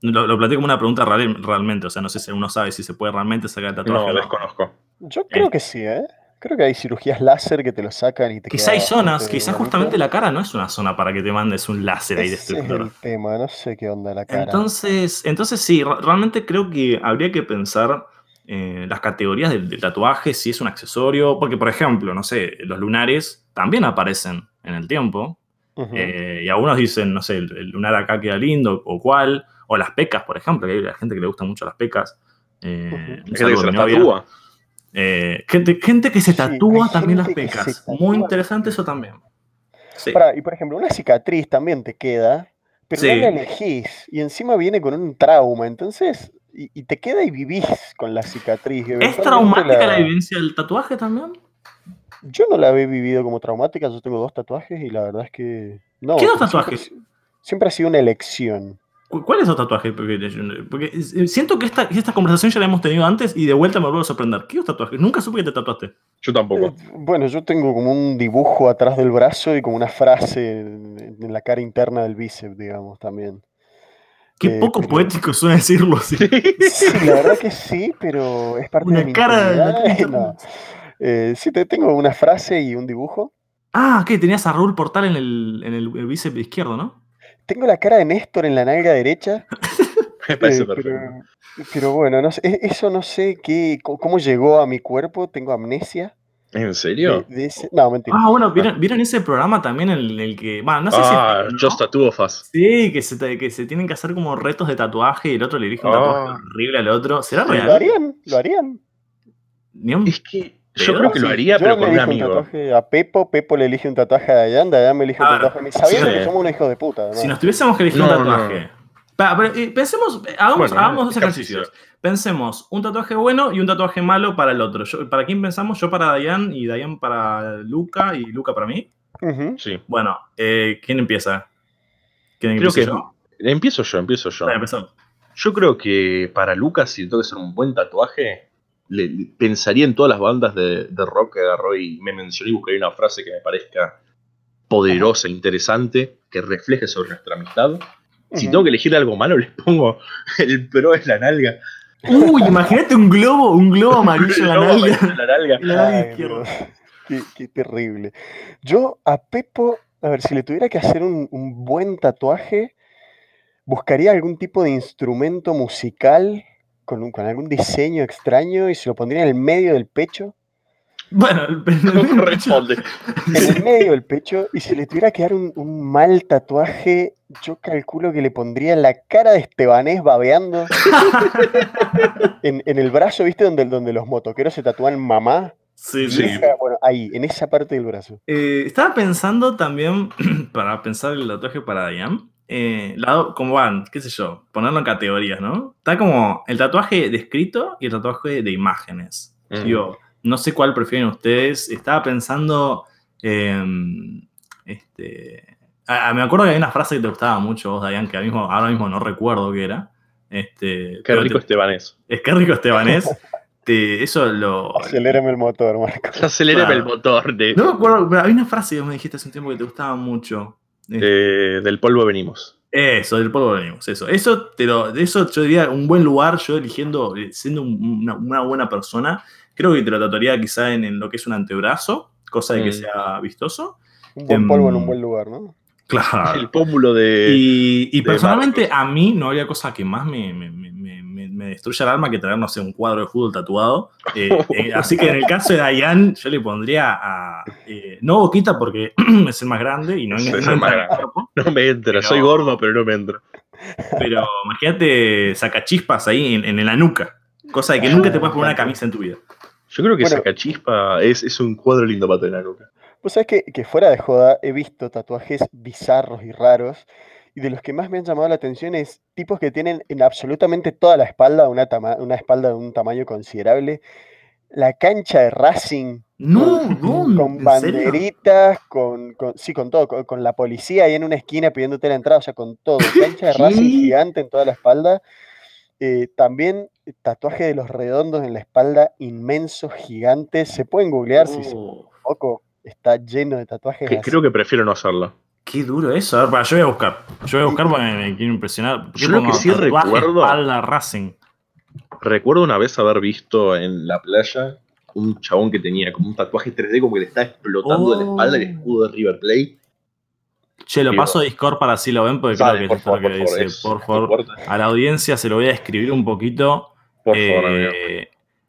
Lo, lo planteo como una pregunta real- realmente, o sea, no sé si uno sabe si se puede realmente sacar el tatuaje No, o no. desconozco. Yo creo Eh. que sí, ¿eh? Creo que hay cirugías láser que te lo sacan y te Quizá hay zonas, quizás justamente la cara no es una zona para que te mandes un láser ahí es destructor. el tema, no sé qué onda la cara. Entonces, entonces sí, re- realmente creo que habría que pensar eh, las categorías del, del tatuaje, si es un accesorio, porque por ejemplo, no sé, los lunares también aparecen en el tiempo, eh, y algunos dicen, no sé, el, el lunar acá queda lindo, o cuál, o las pecas, por ejemplo, que hay la gente que le gustan mucho las pecas. Eh, Ujú. un Hay gente que se tatúa. Eh, gente, gente que se tatúa también las pecas. Muy interesante eso también. Sí. Y por ejemplo, una cicatriz también te queda, pero no Sí. la elegís. Y encima viene con un trauma, entonces, y, y te queda y vivís con la cicatriz. ¿Es traumática la la- vivencia del tatuaje también? Yo no la he vivido como traumática, yo tengo dos tatuajes y la verdad es que no. ¿Qué dos siempre- tatuajes? Siempre ha sido una elección. ¿Cu- ¿Cuál es el tatuaje? Porque, porque eh, siento que esta, esta conversación ya la hemos tenido antes y de vuelta me vuelvo a sorprender. ¿Qué dos tatuajes? Nunca supe que te tatuaste. Yo tampoco. Eh, Bueno, yo tengo como un dibujo atrás del brazo y como una frase en, en la cara interna del bíceps, digamos, también. Qué Eh, poco pero- poético suena decirlo así. Sí, la verdad que sí, pero es parte de Una mi cara de la intimidad, cara no. Eh, sí, te tengo una frase y un dibujo. Ah, ¿qué? Tenías a Raúl Portal en el, en el, el bíceps izquierdo, ¿no? Tengo la cara de Néstor en la nalga derecha. Me parece eh, perfecto. pero, pero bueno, no sé, e- eso no sé qué, cómo llegó a mi cuerpo. Tengo amnesia. ¿En serio? no, mentira. Ah, bueno, ¿vieron, ¿vieron ese programa también en el que. Bueno, no sé ah, si. ¿no? Just Tattoo of Us. Sí, que se, que se tienen que hacer como retos de tatuaje y el otro le elige un tatuaje Ah. horrible al otro. ¿Será ¿Lo real? harían? ¿Lo harían? Ni un- Es que yo creo que lo haría, pero con un amigo. tatuaje a Pepo, Pepo le elige un tatuaje a Dayan, Dayan me elige un tatuaje a mí, sabiendo sí. que somos unos hijos de puta. además. Si nos tuviésemos que elegir No, un no, tatuaje. Pero, eh, pensemos, eh, hagamos, Bueno, hagamos dos ejercicio. ejercicios. Pensemos un tatuaje bueno y un tatuaje malo para el otro. Yo- ¿Para quién pensamos? Yo para Dayan y Dayan para Luca y Luca para mí. Sí. Bueno, eh, ¿quién empieza? ¿Quién Creo empieza que yo? empiezo yo, empiezo yo. Yo creo que para Lucas, si le tengo que hacer un buen tatuaje, le, le- pensaría en todas las bandas de, de rock que agarró y me mencionó y buscaría una frase que me parezca poderosa, interesante, que refleje sobre nuestra amistad. Si tengo que elegir algo malo, les pongo el pro es la nalga. Uy, imagínate un globo, un globo amarillo en la nalga. la nalga. La Ay. Qué, qué terrible. Yo a Pepo, a ver, si le tuviera que hacer un, un buen tatuaje, buscaría algún tipo de instrumento musical con, un- con algún diseño extraño y se lo pondría en el medio del pecho. Bueno, el, el- el- No corresponde. En el medio del pecho, y si le tuviera que dar un, un mal tatuaje, yo calculo que le pondría la cara de Estebanés babeando en, en el brazo, ¿viste? Donde, donde los motoqueros se tatúan mamá. Sí, Sí. Esa- bueno, ahí, en esa parte del brazo. Eh, estaba pensando también, para pensar el tatuaje para Diane, eh, la- como van, qué sé yo, ponerlo en categorías, ¿no? Está como el tatuaje de escrito y el tatuaje de imágenes. Mm. Digo, no sé cuál prefieren ustedes. Estaba pensando, em, este, ah, me acuerdo que hay una frase que te gustaba mucho vos, Diane, que ahora mismo, ahora mismo no recuerdo qué era. Este, Qué rico te- Estebanés. es que rico Estebanés. Te- eso lo, Acelérame el motor, Marco. Acelérame Claro. el motor de, No me acuerdo, pero había una frase que me dijiste hace un tiempo que te gustaba mucho. de- del polvo venimos. Eso, del polvo venimos, eso. Eso, te lo, de eso yo diría un buen lugar, yo eligiendo, eh, siendo un- una, una buena persona, creo que te lo tatuaría quizá en, en lo que es un antebrazo, cosa de que Mm. sea vistoso. Un buen polvo en un Em, buen lugar, ¿no? Claro. El pómulo de. Y, y de personalmente Marcos. a mí no habría cosa que más me, me, me, me- destruya el alma que traer, no sé, un cuadro de fútbol tatuado. Eh, eh, así que en el caso de Dayan, yo le pondría a. eh, no Boquita porque es el más grande y no, no es el entra. No me entra. Pero- Soy gordo, pero no me entra. Pero imagínate sacachispas ahí en, en la nuca. Cosa de que nunca te puedes poner una camisa en tu vida. Yo creo que Bueno. Sacachispa es, es un cuadro lindo para tener en la nuca. Vos sabés que, que fuera de joda he visto tatuajes bizarros y raros. Y de los que más me han llamado la atención es tipos que tienen en absolutamente toda la espalda una, tama- una espalda de un tamaño considerable. La cancha de Racing No, no, con ¿en serio? banderitas, con, con- sí, con todo, con, con la policía ahí en una esquina pidiéndote la entrada, o sea, con todo. Cancha de. Racing gigante en toda la espalda. Eh, también tatuaje de los redondos en la espalda, inmensos, gigantes. Se pueden googlear si se Oh, poco está lleno de tatuajes. Que- creo que prefiero no hacerlo. qué duro eso. A ver, para, yo voy a buscar. Yo voy a buscar porque me, me quiero impresionar. ¿Por qué Yo lo que sí tatuaje, recuerdo- espalda, Racing. Recuerdo una vez haber visto en la playa un chabón que tenía como un tatuaje 3D como que le está explotando de la espalda el Oh. escudo de River Plate. Che, lo paso a Discord para así lo ven, porque Dale, creo que por es esto lo favor, que por favor. dice. es Por favor, a la audiencia se lo voy a escribir un poquito. Por favor, amigo.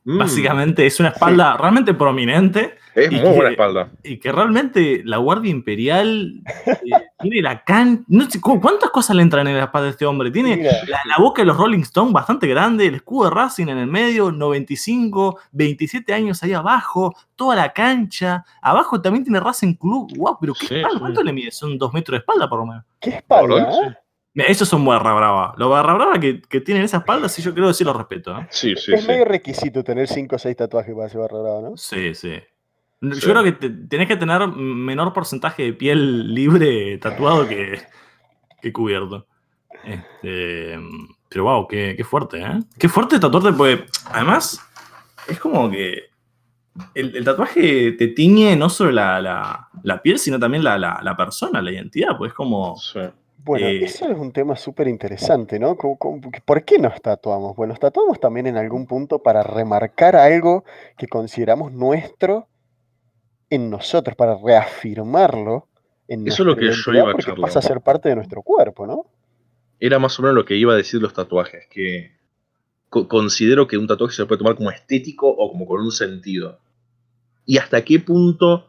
Mm, Básicamente es una espalda realmente prominente es y muy buena espalda. y que realmente la Guardia Imperial eh, tiene la can... No sé, ¿cu- ¿Cuántas cosas le entran en la espalda de este hombre? Tiene la, la boca de los Rolling Stones bastante grande, el escudo de Racing en el medio, 95, 27 años ahí abajo, toda la cancha. Abajo también tiene Racing Club. Wow, pero ¿qué Sí, espalda? sí. ¿Cuánto le mide? Son dos metros de espalda por lo menos. ¿qué espalda? eh? Esos son barra brava. Los barra brava que, que tienen esa espalda, sí, yo creo que sí los respeto. ¿eh? Sí, sí, es sí. medio requisito tener 5 o 6 tatuajes para ser barra brava, ¿no? Sí, sí. Yo Sí. creo que te- tenés que tener menor porcentaje de piel libre tatuado que, que cubierto. Este, pero wow, qué, qué fuerte, ¿eh? Qué fuerte tatuarte, porque además es como que el, el tatuaje te tiñe no solo la, la- la piel, sino también la, la- la persona, la identidad, pues es como... Sí. Bueno, Eh, eso es un tema súper interesante, ¿no? ¿Cómo- cómo- ¿Por qué nos tatuamos? Bueno, nos tatuamos también en algún punto para remarcar algo que consideramos nuestro en nosotros, para reafirmarlo en Eso es lo que yo iba a charlar. pasa a ser parte de nuestro cuerpo, ¿no? Era más o menos lo que iba a decir los tatuajes, que co- considero que un tatuaje se puede tomar como estético o como con un sentido. Y hasta qué punto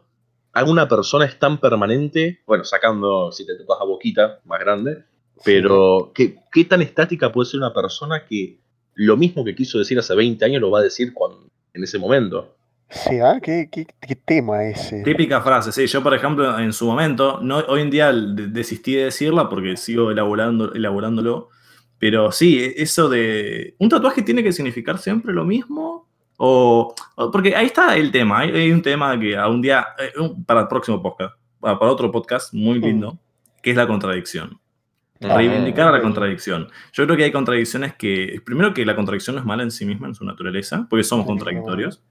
a una persona es tan permanente, bueno, sacando si te tatuas a boquita, más grande, pero ¿qué, qué tan estática puede ser una persona que lo mismo que quiso decir hace 20 años lo va a decir cuando, en ese momento? Sí, ¿ah? ¿Qué, qué, qué tema ese? Típica frase, sí. Yo, por ejemplo, en su momento, no, hoy en día de- desistí de decirla porque sigo elaborando, elaborándolo. Pero sí, e- eso de. ¿Un tatuaje tiene que significar siempre lo mismo? O. o- porque ahí está el tema. Hay, hay un tema que a un día. eh, para el próximo podcast. Para, para otro podcast muy lindo. Que es la contradicción. Ah, Reivindicar la ok. contradicción. Yo creo que hay contradicciones que. Primero, que la contradicción no es mala en sí misma, en su naturaleza, porque somos contradictorios.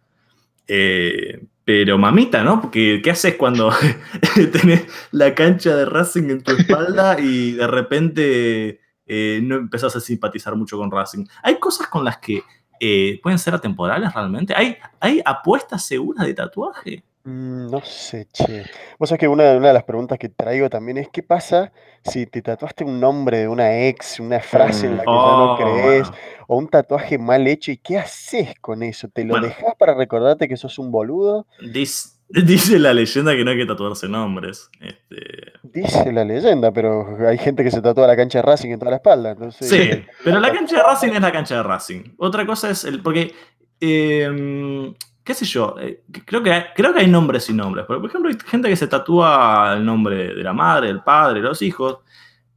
Eh, pero mamita, ¿no? Porque ¿qué haces cuando tenés la cancha de Racing en tu espalda y de repente eh, no empezás a simpatizar mucho con Racing? Hay cosas con las que eh, pueden ser atemporales realmente. ¿Hay, hay apuestas seguras de tatuaje. Mm, no sé, che. Vos sabés que una, una de las preguntas que traigo también es, ¿qué pasa si te tatuaste un nombre de una ex, una frase en Mm. la que ya no Oh, crees, bueno. o un tatuaje mal hecho? ¿Y qué haces con eso? ¿Te lo Bueno. dejás para recordarte que sos un boludo? Dice, dice la leyenda que no hay que tatuarse nombres. Este, Dice la leyenda, pero hay gente que se tatúa la cancha de Racing en toda la espalda. Entonces, Sí, pero la cancha de Racing es la cancha de Racing. Otra cosa es el. Porque. eh, ¿Qué sé yo? eh, creo, que hay, creo que hay nombres y nombres. Porque, por ejemplo, hay gente que se tatúa el nombre de la madre, del padre, los hijos.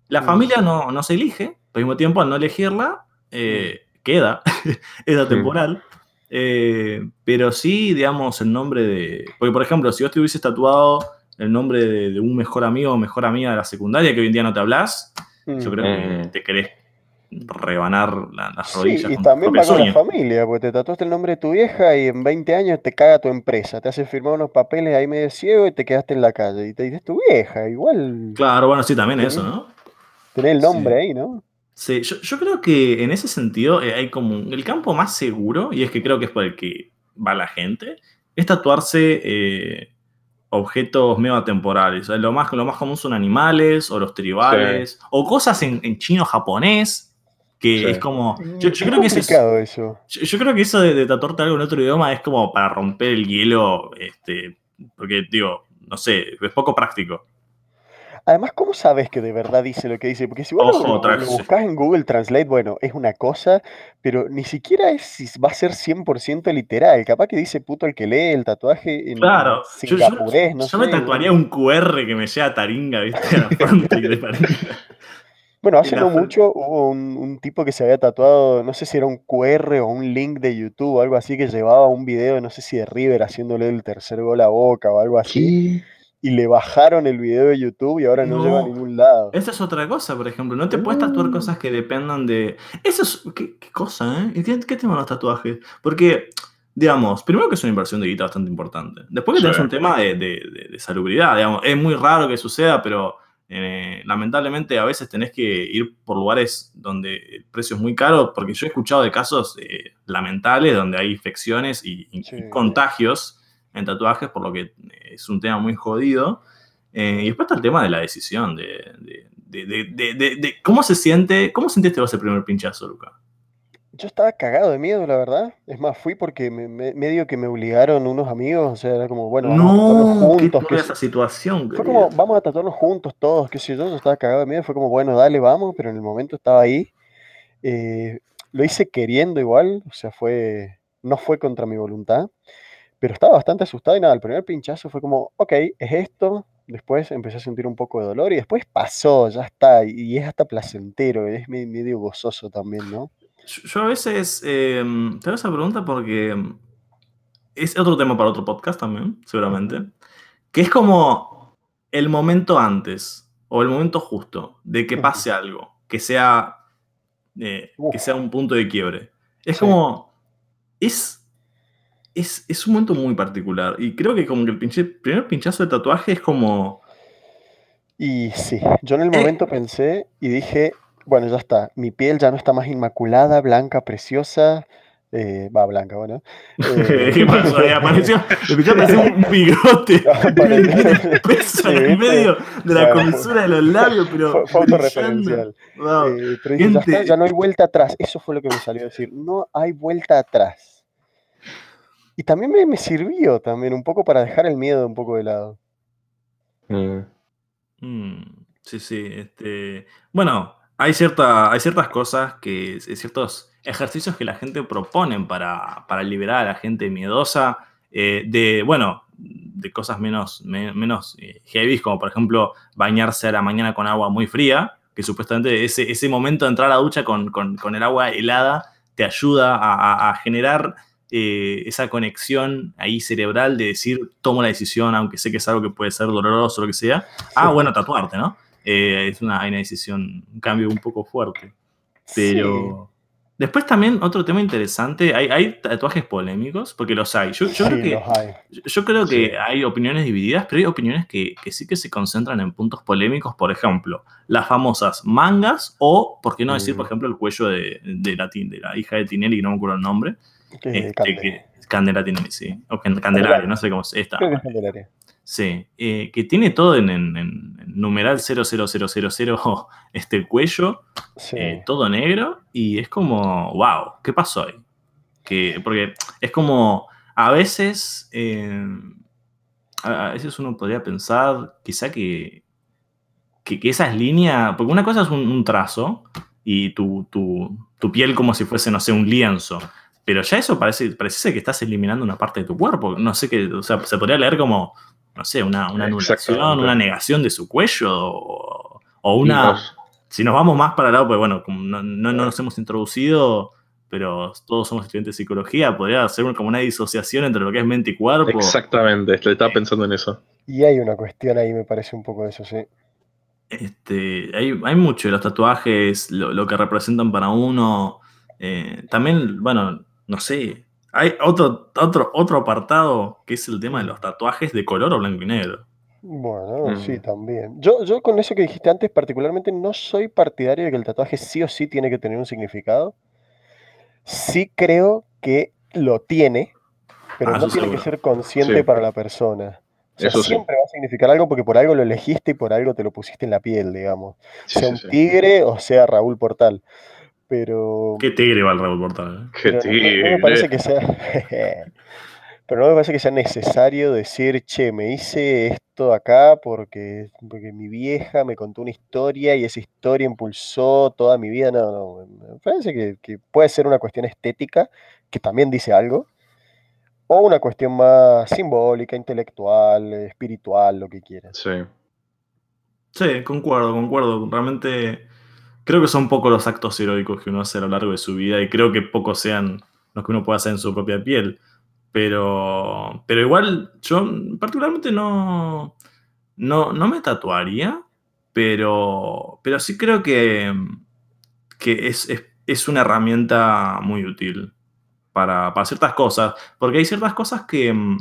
La Mm. familia no, no se elige, pero al mismo tiempo, al no elegirla, eh, queda. es atemporal. Eh, pero sí, digamos, el nombre de. Porque, por ejemplo, si vos te hubieses tatuado el nombre de, de un mejor amigo o mejor amiga de la secundaria que hoy en día no te hablas, mm. yo creo que Mm. te querés rebanar la- las Sí, rodillas y también va con la familia, porque te tatuaste el nombre de tu vieja y en 20 años te caga tu empresa, te hace firmar unos papeles ahí medio ciego y te quedaste en la calle. Y te dices tu vieja, igual Claro, bueno, sí, también tenés, eso, ¿no? tenés el Sí. nombre ahí, ¿no? Sí, yo, yo creo que en ese sentido eh, hay como un- el campo más seguro, y es que creo que es por el que va la gente, es tatuarse eh, objetos medio atemporales. Lo, más, lo más común son animales, o los tribales, o cosas en, en chino japonés, que Sí. es como. Yo, es creo que eso es- eso. Yo, yo creo que eso de, de tatuarte algo en otro idioma es como para romper el hielo, este, porque digo, no sé, es poco práctico. Además, ¿cómo sabes que de verdad dice lo que dice? Porque si vos lo- Ojo, lo, otra lo cosa. buscás en Google Translate, bueno, es una cosa, pero ni siquiera es si va a ser 100% literal. Capaz que dice puto el que lee el tatuaje en Claro, yo, yo- singapurés, no yo me sé. tatuaría un QR que me lleva a Taringa, ¿viste? A la frente y de Taringa. Bueno, hace no mucho hubo un, un tipo que se había tatuado, no sé si era un QR o un link de YouTube o algo así, que llevaba un video, no sé si de River haciéndole el tercer gol a Boca o algo así, ¿Qué? Y le bajaron el video de YouTube y ahora no, lleva a ningún lado. Esa es otra cosa, por ejemplo. No te puedes tatuar Mm. cosas que dependan de. Eso es. ¿Qué, qué cosa, eh? ¿Y ¿Qué, qué tema los tatuajes? Porque, digamos, primero que es una inversión de guita bastante importante. Después que Sí. tenés un tema de, de- de- de salubridad, digamos. Es muy raro que suceda, pero eh, lamentablemente a veces tenés que ir por lugares donde el precio es muy caro, porque yo he escuchado de casos eh, lamentables donde hay infecciones y, y- y Sí. contagios en tatuajes, por lo que es un tema muy jodido. Eh, y después está el tema de la decisión, de, de- de- de- cómo se siente, cómo sentiste vos el primer pinchazo, Luca. Yo estaba cagado de miedo, la verdad. Es más, fui porque me- me- medio que me obligaron unos amigos, o sea, era como, bueno, vamos a No, qué juntos. qué turbia sé- esa situación. Fue querido. como, vamos a tatuarnos juntos todos, qué sé yo, yo estaba cagado de miedo, fue como, bueno, dale, vamos, pero en el momento estaba ahí. Eh, lo hice queriendo igual, o sea, fue, no fue contra mi voluntad, pero estaba bastante asustado y nada, el primer pinchazo fue como, ok, es esto, después empecé a sentir un poco de dolor y después pasó, ya está, y, es hasta placentero, es me- medio gozoso también, ¿no? Yo, a veces eh, te hago esa pregunta porque es otro tema para otro podcast también, seguramente. Que es como el momento antes o el momento justo de que pase algo, que sea, eh, que sea un punto de quiebre. Es Sí. como. Es, es, es un momento muy particular. Y creo que como que el pinche- primer pinchazo de tatuaje es como. Y sí, yo en el Eh. momento pensé y dije, bueno, ya está, mi piel ya no está más inmaculada, blanca, preciosa, eh, va, blanca, bueno. eh, ¿Qué pasó? Ahí apareció, parecía un bigote. Apareció- Peso en el medio de la comisura de los labios, pero. Fue, fue autorreferencial. Wow. Eh, pero dije, ya está, ya no hay vuelta atrás. Eso fue lo que me salió a decir, no hay vuelta atrás. Y también me, me sirvió también un poco para dejar el miedo un poco de lado. Mm. Mm, sí, sí. Este, bueno, hay, cierta, hay ciertas cosas que, ciertos ejercicios que la gente proponen para, para liberar a la gente miedosa eh, de, bueno, de cosas menos, me- menos eh, heavy, como por ejemplo bañarse a la mañana con agua muy fría, que supuestamente ese, ese momento de entrar a la ducha con, con- con el agua helada te ayuda a, a- a generar eh, esa conexión ahí cerebral de decir, tomo la decisión, aunque sé que es algo que puede ser doloroso o lo que sea. Ah, bueno, tatuarte, ¿no? Eh, es una, hay una decisión, un cambio un poco fuerte. Pero. Después también otro tema interesante, hay, hay tatuajes polémicos, porque los hay. Yo, yo Sí, creo que, hay. yo- creo que Sí. hay opiniones divididas, pero hay opiniones que, que sí que se concentran en puntos polémicos. Por ejemplo, las famosas mangas o, por qué no decir, Mm. por ejemplo, el cuello de, de la, de la hija de Tinelli, que no me acuerdo el nombre. Que Este, Candela tiene, sí. O Can- Candelaria, no sé cómo. Creo que es Candelaria. Sí, eh, que tiene todo en, en- en numeral 00000 este el cuello, Sí. eh, todo negro, y es como, wow, ¿qué pasó ahí? Que, porque es como, a veces, eh, a, a veces uno podría pensar quizá que, que, que esas líneas, porque una cosa es un, un trazo y tu, tu, tu piel como si fuese, no sé, un lienzo. Pero ya eso parece, parece que estás eliminando una parte de tu cuerpo. No sé qué, o sea, se podría leer como, no sé, una, una anulación, una negación de su cuello o, una... Si nos vamos más para el lado, pues bueno, no, no- no nos hemos introducido, pero todos somos estudiantes de psicología, podría ser como una disociación entre lo que es mente y cuerpo. Exactamente, estaba pensando en eso. Y hay una cuestión ahí, me parece un poco de eso, sí. Este, hay, hay mucho de los tatuajes, lo, lo que representan para uno. eh, también, bueno, no sé. Hay otro, otro, otro apartado que es el tema de los tatuajes de color o blanco y negro. Bueno, Mm. sí, también. Yo, yo con eso que dijiste antes, particularmente no soy partidario de que el tatuaje sí o sí tiene que tener un significado. Sí creo que lo tiene, pero Ah, no tiene que ser consciente Sí. para la persona. O sea, Eso sí. siempre va a significar algo porque por algo lo elegiste y por algo te lo pusiste en la piel, digamos. Sí, sea un sí. tigre o sea Raúl Portal. Pero, Qué tigre va el Raúl Portal. ¿eh? Qué pero no, me parece tigre. que sea. Pero no me parece que sea necesario decir, che, me hice esto acá porque, porque mi vieja me contó una historia y esa historia impulsó toda mi vida. No, no, me parece que, que puede ser una cuestión estética, que también dice algo, o una cuestión más simbólica, intelectual, espiritual, lo que quieras. Sí. Sí, concuerdo, concuerdo. Realmente creo que son pocos los actos heroicos que uno hace a lo largo de su vida y creo que pocos sean los que uno puede hacer en su propia piel. Pero, pero igual yo particularmente no, no, no me tatuaría, pero, pero sí creo que, que es, es- es una herramienta muy útil para, para ciertas cosas, porque hay ciertas cosas que, mm,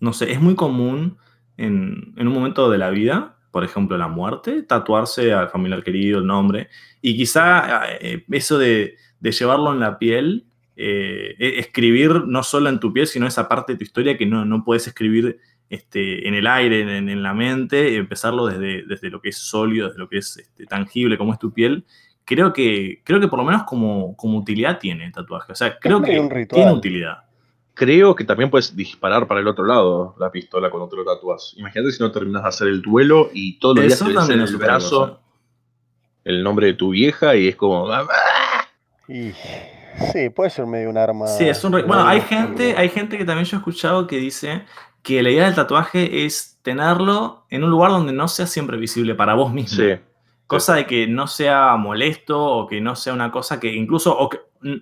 no sé, es muy común en, en un momento de la vida, por ejemplo, la muerte, tatuarse al familiar querido, el nombre, y quizá eh, eso de, de llevarlo en la piel, eh, e- escribir no solo en tu piel, sino esa parte de tu historia que no, no puedes escribir este, en el aire, en, en la mente, y empezarlo desde, desde lo que es sólido, desde lo que es este, tangible, como es tu piel. Creo que, creo que por lo menos como, como utilidad tiene el tatuaje. O sea, creo que tiene utilidad. Creo que también puedes disparar para el otro lado la pistola cuando te lo tatúas. Imagínate si no terminas de hacer el duelo y todos los días Eso te ves en el brazo cosa. el nombre de tu vieja y es como. "Mamá". Y sí, puede ser medio un arma. Sí, es un re- Bueno, hay gente, hay gente que también yo he escuchado que dice que la idea del tatuaje es tenerlo en un lugar donde no sea siempre visible para vos mismo. Sí. Cosa de que no sea molesto o que no sea una cosa que incluso, o que,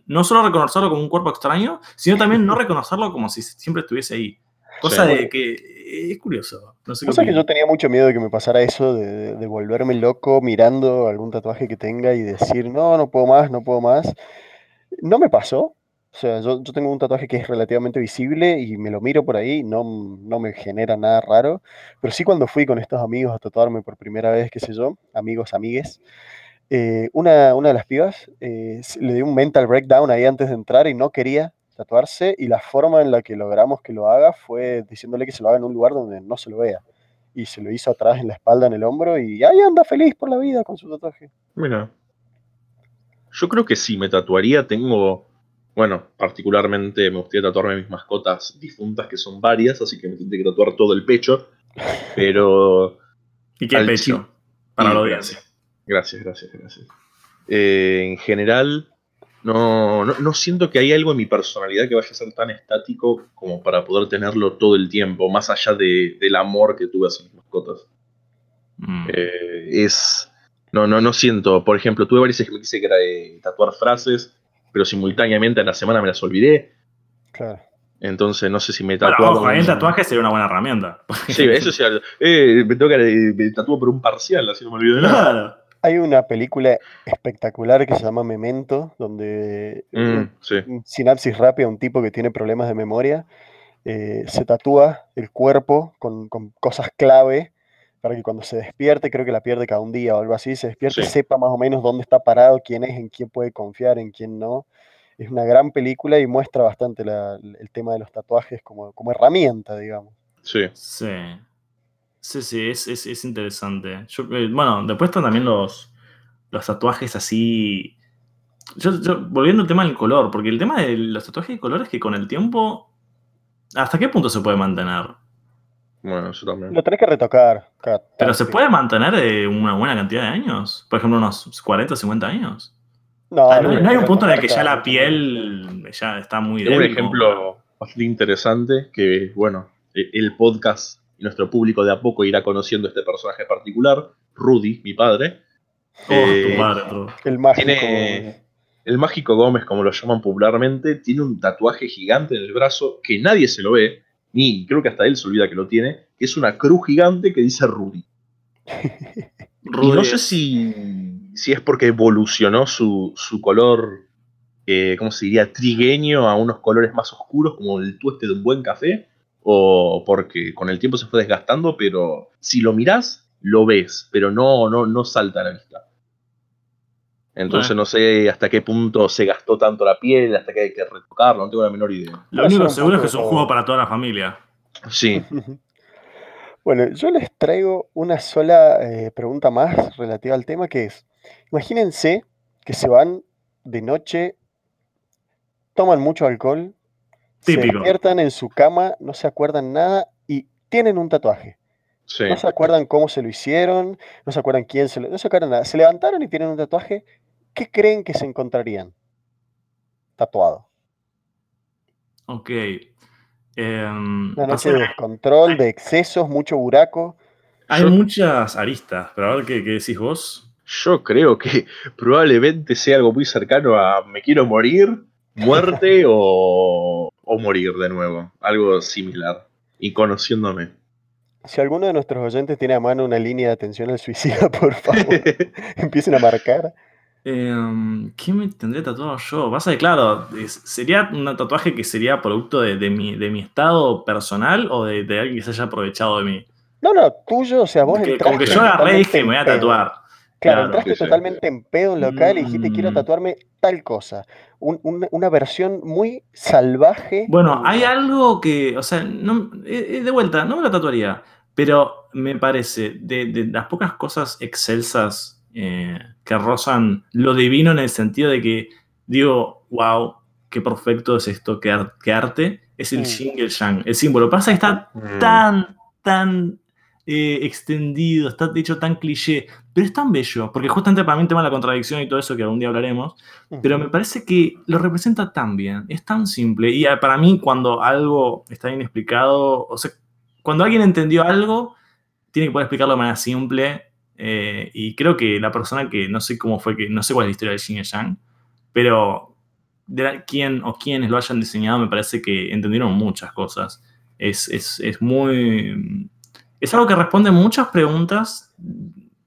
no solo reconocerlo como un cuerpo extraño, sino también no reconocerlo como si siempre estuviese ahí. Cosa Sí. de que eh, es curioso. No sé qué Cosa que yo tenía mucho miedo de que me pasara eso, de volverme loco mirando algún tatuaje que tenga y decir, no, no puedo más, no puedo más. No me pasó. O sea, yo, yo tengo un tatuaje que es relativamente visible y me lo miro por ahí, no, no me genera nada raro. Pero sí cuando fui con estos amigos a tatuarme por primera vez, qué sé yo, amigos, amigues, eh, una, una de las pibas eh, le dio un mental breakdown ahí antes de entrar y no quería tatuarse y la forma en la que logramos que lo haga fue diciéndole que se lo haga en un lugar donde no se lo vea. Y se lo hizo atrás en la espalda, en el hombro y ahí anda feliz por la vida con su tatuaje. Mira. Yo creo que sí, me tatuaría. Tengo. Bueno, particularmente me gustaría tatuarme mis mascotas difuntas, que son varias, así que me tendré que tatuar todo el pecho. Pero. ¿Y qué pecho? Para la audiencia. Gracias, gracias, gracias. Eh, en general, no, no, no siento que hay algo en mi personalidad que vaya a ser tan estático como para poder tenerlo todo el tiempo, más allá de- del amor que tuve hacia mis mascotas. Mm. Eh, es. No, no, no siento. Por ejemplo, tuve varias veces que me quise eh, tatuar frases, pero simultáneamente en la semana me las olvidé. Claro. Entonces no sé si me Bueno, tatuaba. ojo, ahí el tatuaje sería una buena herramienta. Sí, eso sí. Eh, me toca, eh, me tatúo por un parcial, así no me olvido de nada. Claro. Hay una película espectacular que se llama Memento, donde Mm, sí. un sinapsis rápida, un tipo que tiene problemas de memoria, eh, se tatúa el cuerpo con, con cosas clave para que cuando se despierte, creo que la pierde cada un día o algo así, se despierte y Sí. sepa más o menos dónde está parado, quién es, en quién puede confiar, en quién no. es una gran película y muestra bastante la- el tema de los tatuajes como, como herramienta, digamos. Sí. Sí. Sí, sí, es, es- es interesante. Yo, eh, bueno, después están también los, los tatuajes así. Yo, yo- volviendo al tema del color, porque el tema de los tatuajes de color es que con el tiempo. ¿Hasta qué punto se puede mantener? Bueno, eso también. Lo tenés que retocar. Pero se puede mantener de una buena cantidad de años. Por ejemplo, unos 40 o 50 años. No, Ah, no, no hay un punto en el que ya la piel ya está muy un débil como ejemplo bastante interesante que, bueno, e- el podcast y nuestro público de a poco irá conociendo este personaje particular, Rudy, mi padre. Oh, Eh, tu padre, bro. El mágico. Tiene el mágico Gómez, como lo llaman popularmente, tiene un tatuaje gigante en el brazo que nadie se lo ve, ni creo que hasta él se olvida que lo tiene, que es una cruz gigante que dice Rudy. Y Rudy no sé si, si es porque evolucionó su, su color, eh, ¿cómo se diría? Trigueño a unos colores más oscuros, como el tueste de un buen café, o porque con el tiempo se fue desgastando, pero si lo mirás, lo ves, pero no, no, no salta a la vista. Entonces Ah. no sé hasta qué punto se gastó tanto la piel, hasta que hay que retocarlo, no tengo la menor idea. Lo único seguro es que es un juego para toda la familia. Sí, Bueno, yo les traigo una sola eh, pregunta más relativa al tema, que es, imagínense que se van de noche, toman mucho alcohol, se despiertan en su cama, no se acuerdan nada y tienen un tatuaje. sí. No se acuerdan cómo se lo hicieron, no se acuerdan quién se lo... No se acuerdan nada. Se levantaron y tienen un tatuaje. ¿Qué creen que se encontrarían? Tatuado. Ok. Em, Una noche de descontrol, de excesos, mucho buraco. hay Yo- muchas aristas, pero a ver qué, qué decís vos. Yo creo que probablemente sea algo muy cercano a me quiero morir, muerte o, o morir de nuevo. Algo similar. Y conociéndome. Si alguno de nuestros oyentes tiene a mano una línea de atención al suicida, por favor, empiecen a marcar. Em, ¿Qué me tendré tatuado yo? Pasa que, claro, es- sería un tatuaje que sería producto de, de mi, de mi estado personal o de, de alguien que se haya aprovechado de mí. No, no, tuyo, o sea, vos Que- entraste como que yo agarré y totalmente dije, me voy a pedo. tatuar. Claro, Claro. entraste Sí, sí. totalmente en pedo en local y dijiste, quiero Mm. tatuarme tal cosa. Un- un- una versión muy salvaje. Bueno, tuya. hay algo que, o sea, no, eh, eh, de vuelta, no me lo tatuaría, pero me parece de, de las pocas cosas excelsas eh, que rozan lo divino en el sentido de que digo, wow, qué perfecto es esto, qué, ar- qué arte, es el yin y el yang, el símbolo. Pasa que está Mm. tan, tan eh, extendido, está hecho tan cliché, pero es tan bello, porque justamente para mí el tema de la contradicción y todo eso que algún día hablaremos, pero me parece que lo representa tan bien, es tan simple. Y para mí, cuando algo está bien explicado, o sea, cuando alguien entendió algo, tiene que poder explicarlo de manera simple. Eh, y creo que la persona que no sé cómo fue, que no sé cuál es la historia del el Yang, pero de la- quién o quienes lo hayan diseñado, me parece que entendieron muchas cosas. Es, es, es muy. Es algo que responde muchas preguntas,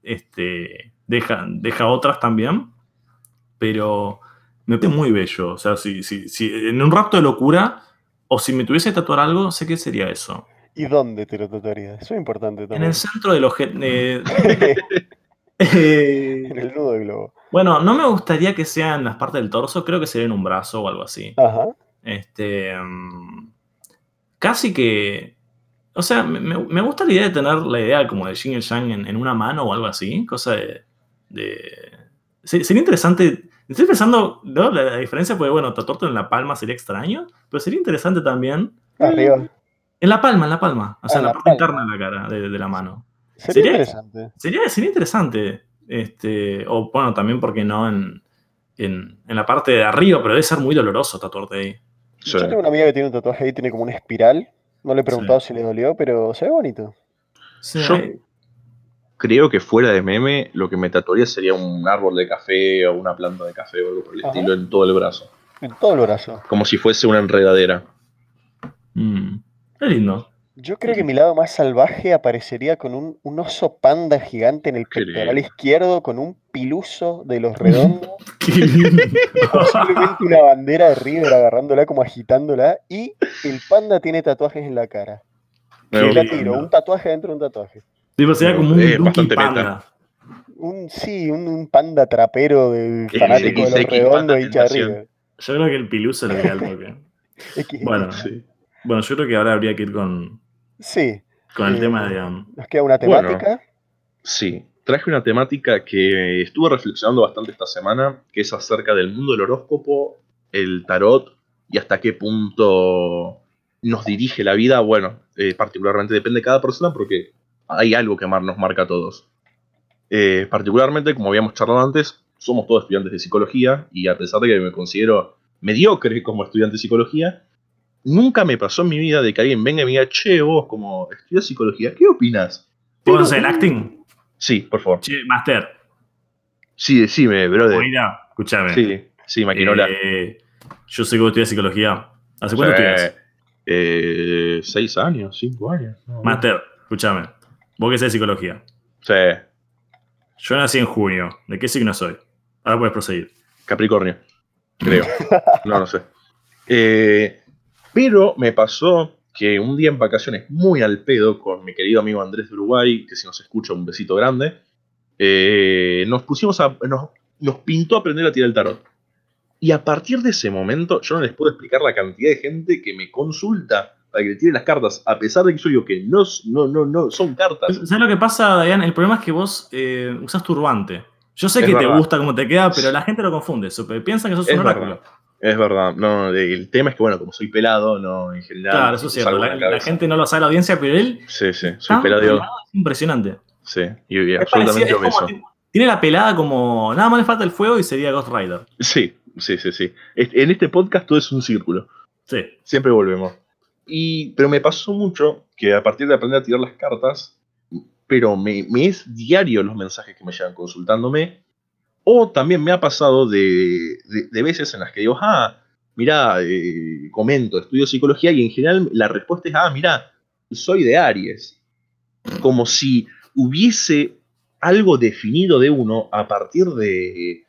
este, deja, deja otras también, pero me parece muy bello. O sea, si, si, si en un rapto de locura, o si me tuviese que tatuar algo, sé que sería eso. ¿Y dónde te lo tatuarías? Eso es importante En también. el centro del objeto. Eh, en el nudo del globo. bueno, no me gustaría que sea en las partes del torso, creo que sería en un brazo o algo así. Ajá. Este. mm, casi que. O sea, me, gusta la idea de tener la idea como de Yin y Yang en, en una mano o algo así. Cosa de. de- se- sería interesante. Estoy pensando, ¿no? La, la diferencia, porque bueno, tatuarte en la palma sería extraño, pero sería interesante también. Arriba. En la palma, en la palma. O sea, Ah, en la la parte palma. interna de la cara, de, de la mano. Sería ¿Sería? interesante. Sería, sería interesante. Este, o bueno, también, porque no? En, en, en la parte de arriba, pero debe ser muy doloroso tatuarte ahí. Sí. Yo tengo una amiga que tiene un tatuaje ahí, tiene como una espiral. No le he preguntado si le dolió, pero se ve bonito. Sí, Yo- hay- Creo que fuera de meme, lo que me tatuaría sería un árbol de café o una planta de café o algo por el Ajá. estilo en todo el brazo. En todo el brazo. Como si fuese una enredadera. Mm, es lindo. Yo creo que mi lado más salvaje aparecería con un, un oso panda gigante en el pectoral izquierdo, con un piluso de los redondos, Qué lindo. posiblemente una bandera de River agarrándola como agitándola, y el panda tiene tatuajes en la cara. Y la tiro, un tatuaje dentro de un tatuaje. Tipo, sería como un Eh, bastante Panda. Un, sí, un, un panda trapero de fanático de los redondos hincha de. River. Yo creo que el Pilú se lo queda al toque. Es que- Bueno, Sí. Bueno, yo creo que ahora habría que ir con, sí, con el Eh, tema de. um, nos queda una Bueno. temática. Sí, traje una temática que estuve reflexionando bastante esta semana, que es acerca del mundo del horóscopo, el tarot y hasta qué punto nos dirige la vida. Bueno, eh, particularmente depende de cada persona porque hay algo que nos marca a todos. Eh, particularmente, como habíamos charlado antes, somos todos estudiantes de psicología y a pesar de que me considero mediocre como estudiante de psicología, nunca me pasó en mi vida de que alguien venga y me diga, che, vos como estudias psicología, ¿qué opinas? ¿Puedo hacer el acting? Sí, por favor. Che, Master, Sí, decime, brother. mira, escúchame. Sí, sí, Maquinola. Eh, yo sé que vos estudias psicología. ¿Hace cuánto estudias? Eh, seis años, cinco años. no, Master, escúchame. Vos que sabés psicología. Sí, Yo nací en junio. ¿De qué signo soy? Ahora puedes proseguir. Capricornio. Creo. No, no sé. Eh, pero me pasó que un día en vacaciones, muy al pedo, con mi querido amigo Andrés de Uruguay, que si nos escucha, un besito grande, eh, nos pusimos a. Nos, nos pintó aprender a tirar el tarot. Y a partir de ese momento, yo no les puedo explicar la cantidad de gente que me consulta para que le tire las cartas, a pesar de que yo digo que no, no, no, no son cartas. ¿Sabes lo que pasa, Diane? El problema es que vos eh, usás turbante. Yo sé Es que te gusta cómo te queda, pero la gente lo confunde. Piensa que sos Es un oráculo. verdad. Es verdad, no, el tema es que, bueno, como soy pelado, no, en general. Claro, eso es cierto. La, gente no lo sabe la audiencia, pero él. Sí, sí, soy pelado, pelado, es impresionante. sí, y, y absolutamente obeso. tiene la pelada como. Nada más le falta el fuego y sería Ghost Rider. Sí, sí, sí, sí. En este podcast todo es un círculo, Sí. siempre volvemos. Y, pero me pasó mucho que a partir de aprender a tirar las cartas, pero me, me es diario los mensajes que me llegan consultándome, o también me ha pasado de, de- veces en las que digo, ah, mirá, eh, comento, estudio psicología, y en general la respuesta es, ah, mirá, soy de Aries. Como si hubiese algo definido de uno a partir de,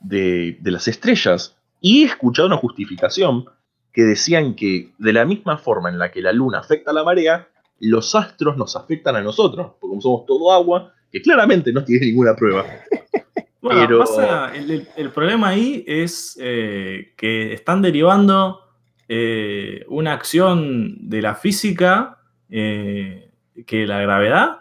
de, las estrellas. Y he escuchado una justificación que decían que de la misma forma en la que la luna afecta a la marea, los astros nos afectan a nosotros, porque somos todo agua, que claramente no tiene ninguna prueba. Bueno, Pero- pasa, el, el- el problema ahí es eh, que están derivando eh, una acción de la física eh, que la gravedad,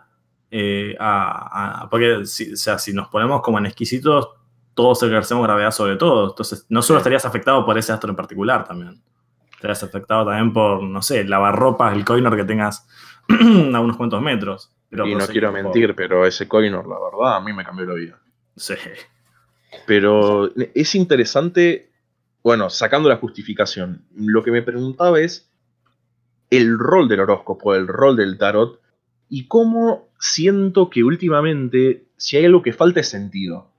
a- a- porque si, o sea, si nos ponemos como en exquisitos, todos ejercemos gravedad sobre todo. Entonces, no solo estarías afectado por ese astro en particular también. Estarías afectado también por, no sé, lavarropas, el coinor que tengas a unos cuantos metros. Pero y no quiero por- mentir, pero ese Coinor, la verdad, a mí me cambió la vida. Sí. Pero es interesante, bueno, sacando la justificación, lo que me preguntaba es el rol del horóscopo, el rol del tarot, y cómo siento que últimamente, si hay algo que falta es sentido.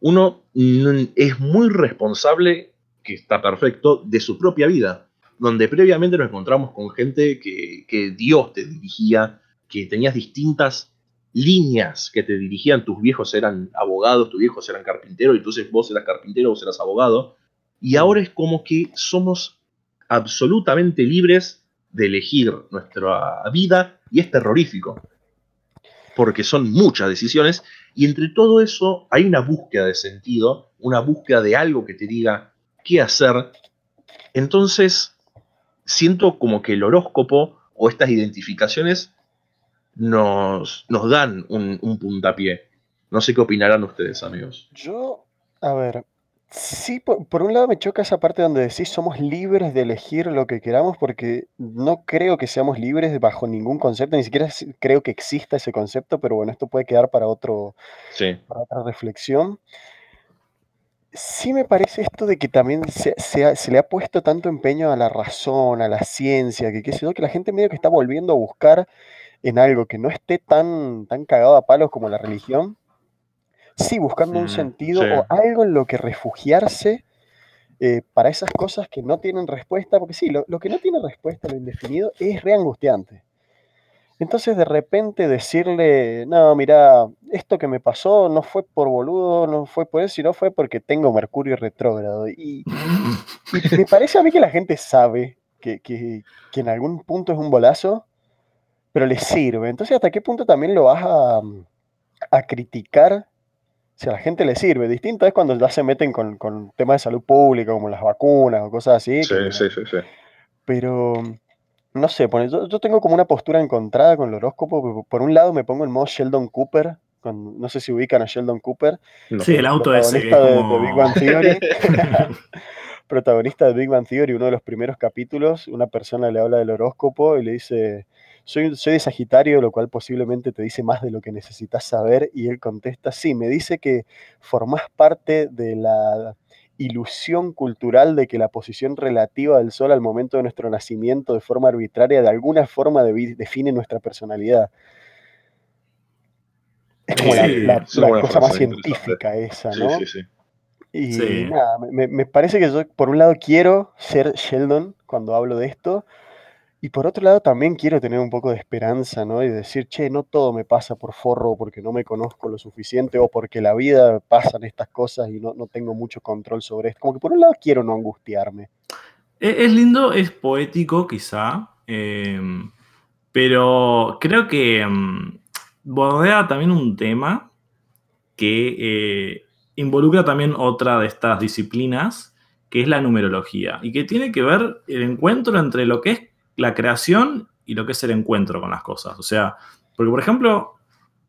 Uno es muy responsable, que está perfecto, de su propia vida, donde previamente nos encontramos con gente que, que Dios te dirigía, que tenías distintas líneas que te dirigían, tus viejos eran abogados, tus viejos eran carpinteros, y entonces vos eras carpintero, vos eras abogado, y ahora es como que somos absolutamente libres de elegir nuestra vida, y es terrorífico, porque son muchas decisiones, y entre todo eso hay una búsqueda de sentido, una búsqueda de algo que te diga qué hacer, entonces siento como que el horóscopo o estas identificaciones nos, nos dan un, un puntapié. No sé qué opinarán ustedes, amigos. Yo, a ver, sí, por, por un lado me choca esa parte donde decís somos libres de elegir lo que queramos, porque no creo que seamos libres bajo ningún concepto, ni siquiera si- creo que exista ese concepto, pero bueno, esto puede quedar para otro, Sí, para otra reflexión. Sí me parece esto de que también se, se se le ha puesto tanto empeño a la razón, a la ciencia, que qué sé yo, que la gente medio que está volviendo a buscar en algo que no esté tan, tan cagado a palos como la religión, sí buscando un sentido sí. o algo en lo que refugiarse eh, para esas cosas que no tienen respuesta, porque sí, lo, lo que no tiene respuesta, lo indefinido, es re angustiante. Entonces de repente decirle, no, mira, esto que me pasó no fue por boludo, no fue por eso, sino fue porque tengo Mercurio retrógrado. Y, y me parece a mí que la gente sabe que, que- que en algún punto es un bolazo, pero le sirve. Entonces, ¿hasta qué punto también lo vas a, a criticar Si a la gente le sirve. Distinto es cuando ya se meten con, con temas de salud pública, como las vacunas o cosas así. Sí, que- sí, sí, sí. Pero, no sé, pone- yo, yo tengo como una postura encontrada con el horóscopo. Por un lado me pongo en modo Sheldon Cooper. con- no sé si ubican a Sheldon Cooper. No. Sí, el auto ese es de, de. Big Bang Theory. protagonista de Big Bang Theory, uno de los primeros capítulos, una persona le habla del horóscopo y le dice, soy, soy de Sagitario, lo cual posiblemente te dice más de lo que necesitas saber, y él contesta, sí, me dice que formás parte de la ilusión cultural de que la posición relativa del Sol al momento de nuestro nacimiento de forma arbitraria de alguna forma define nuestra personalidad. Es como la, Sí, la- es una la buena cosa más científica esa, ¿no? sí, sí. Y Sí. nada, me- me, me parece que yo por un lado quiero ser Sheldon cuando hablo de esto, y por otro lado también quiero tener un poco de esperanza, ¿no? Y decir, che, no todo me pasa por forro porque no me conozco lo suficiente o porque la vida pasan estas cosas y no, no tengo mucho control sobre esto. Como que por un lado quiero no angustiarme. Es, lindo, es poético quizá, eh, pero creo que mm, bordea también un tema que eh, involucra también otra de estas disciplinas, que es la numerología, y que tiene que ver el encuentro entre lo que es la creación y lo que es el encuentro con las cosas. O sea, porque por ejemplo,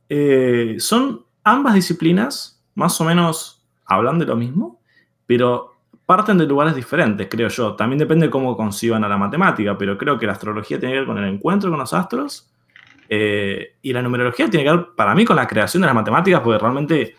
eh, son ambas disciplinas más o menos hablan de lo mismo, pero parten de lugares diferentes, creo yo. También depende cómo conciban a la matemática, pero creo que la astrología tiene que ver con el encuentro con los astros eh, y la numerología tiene que ver para mí con la creación de las matemáticas, porque realmente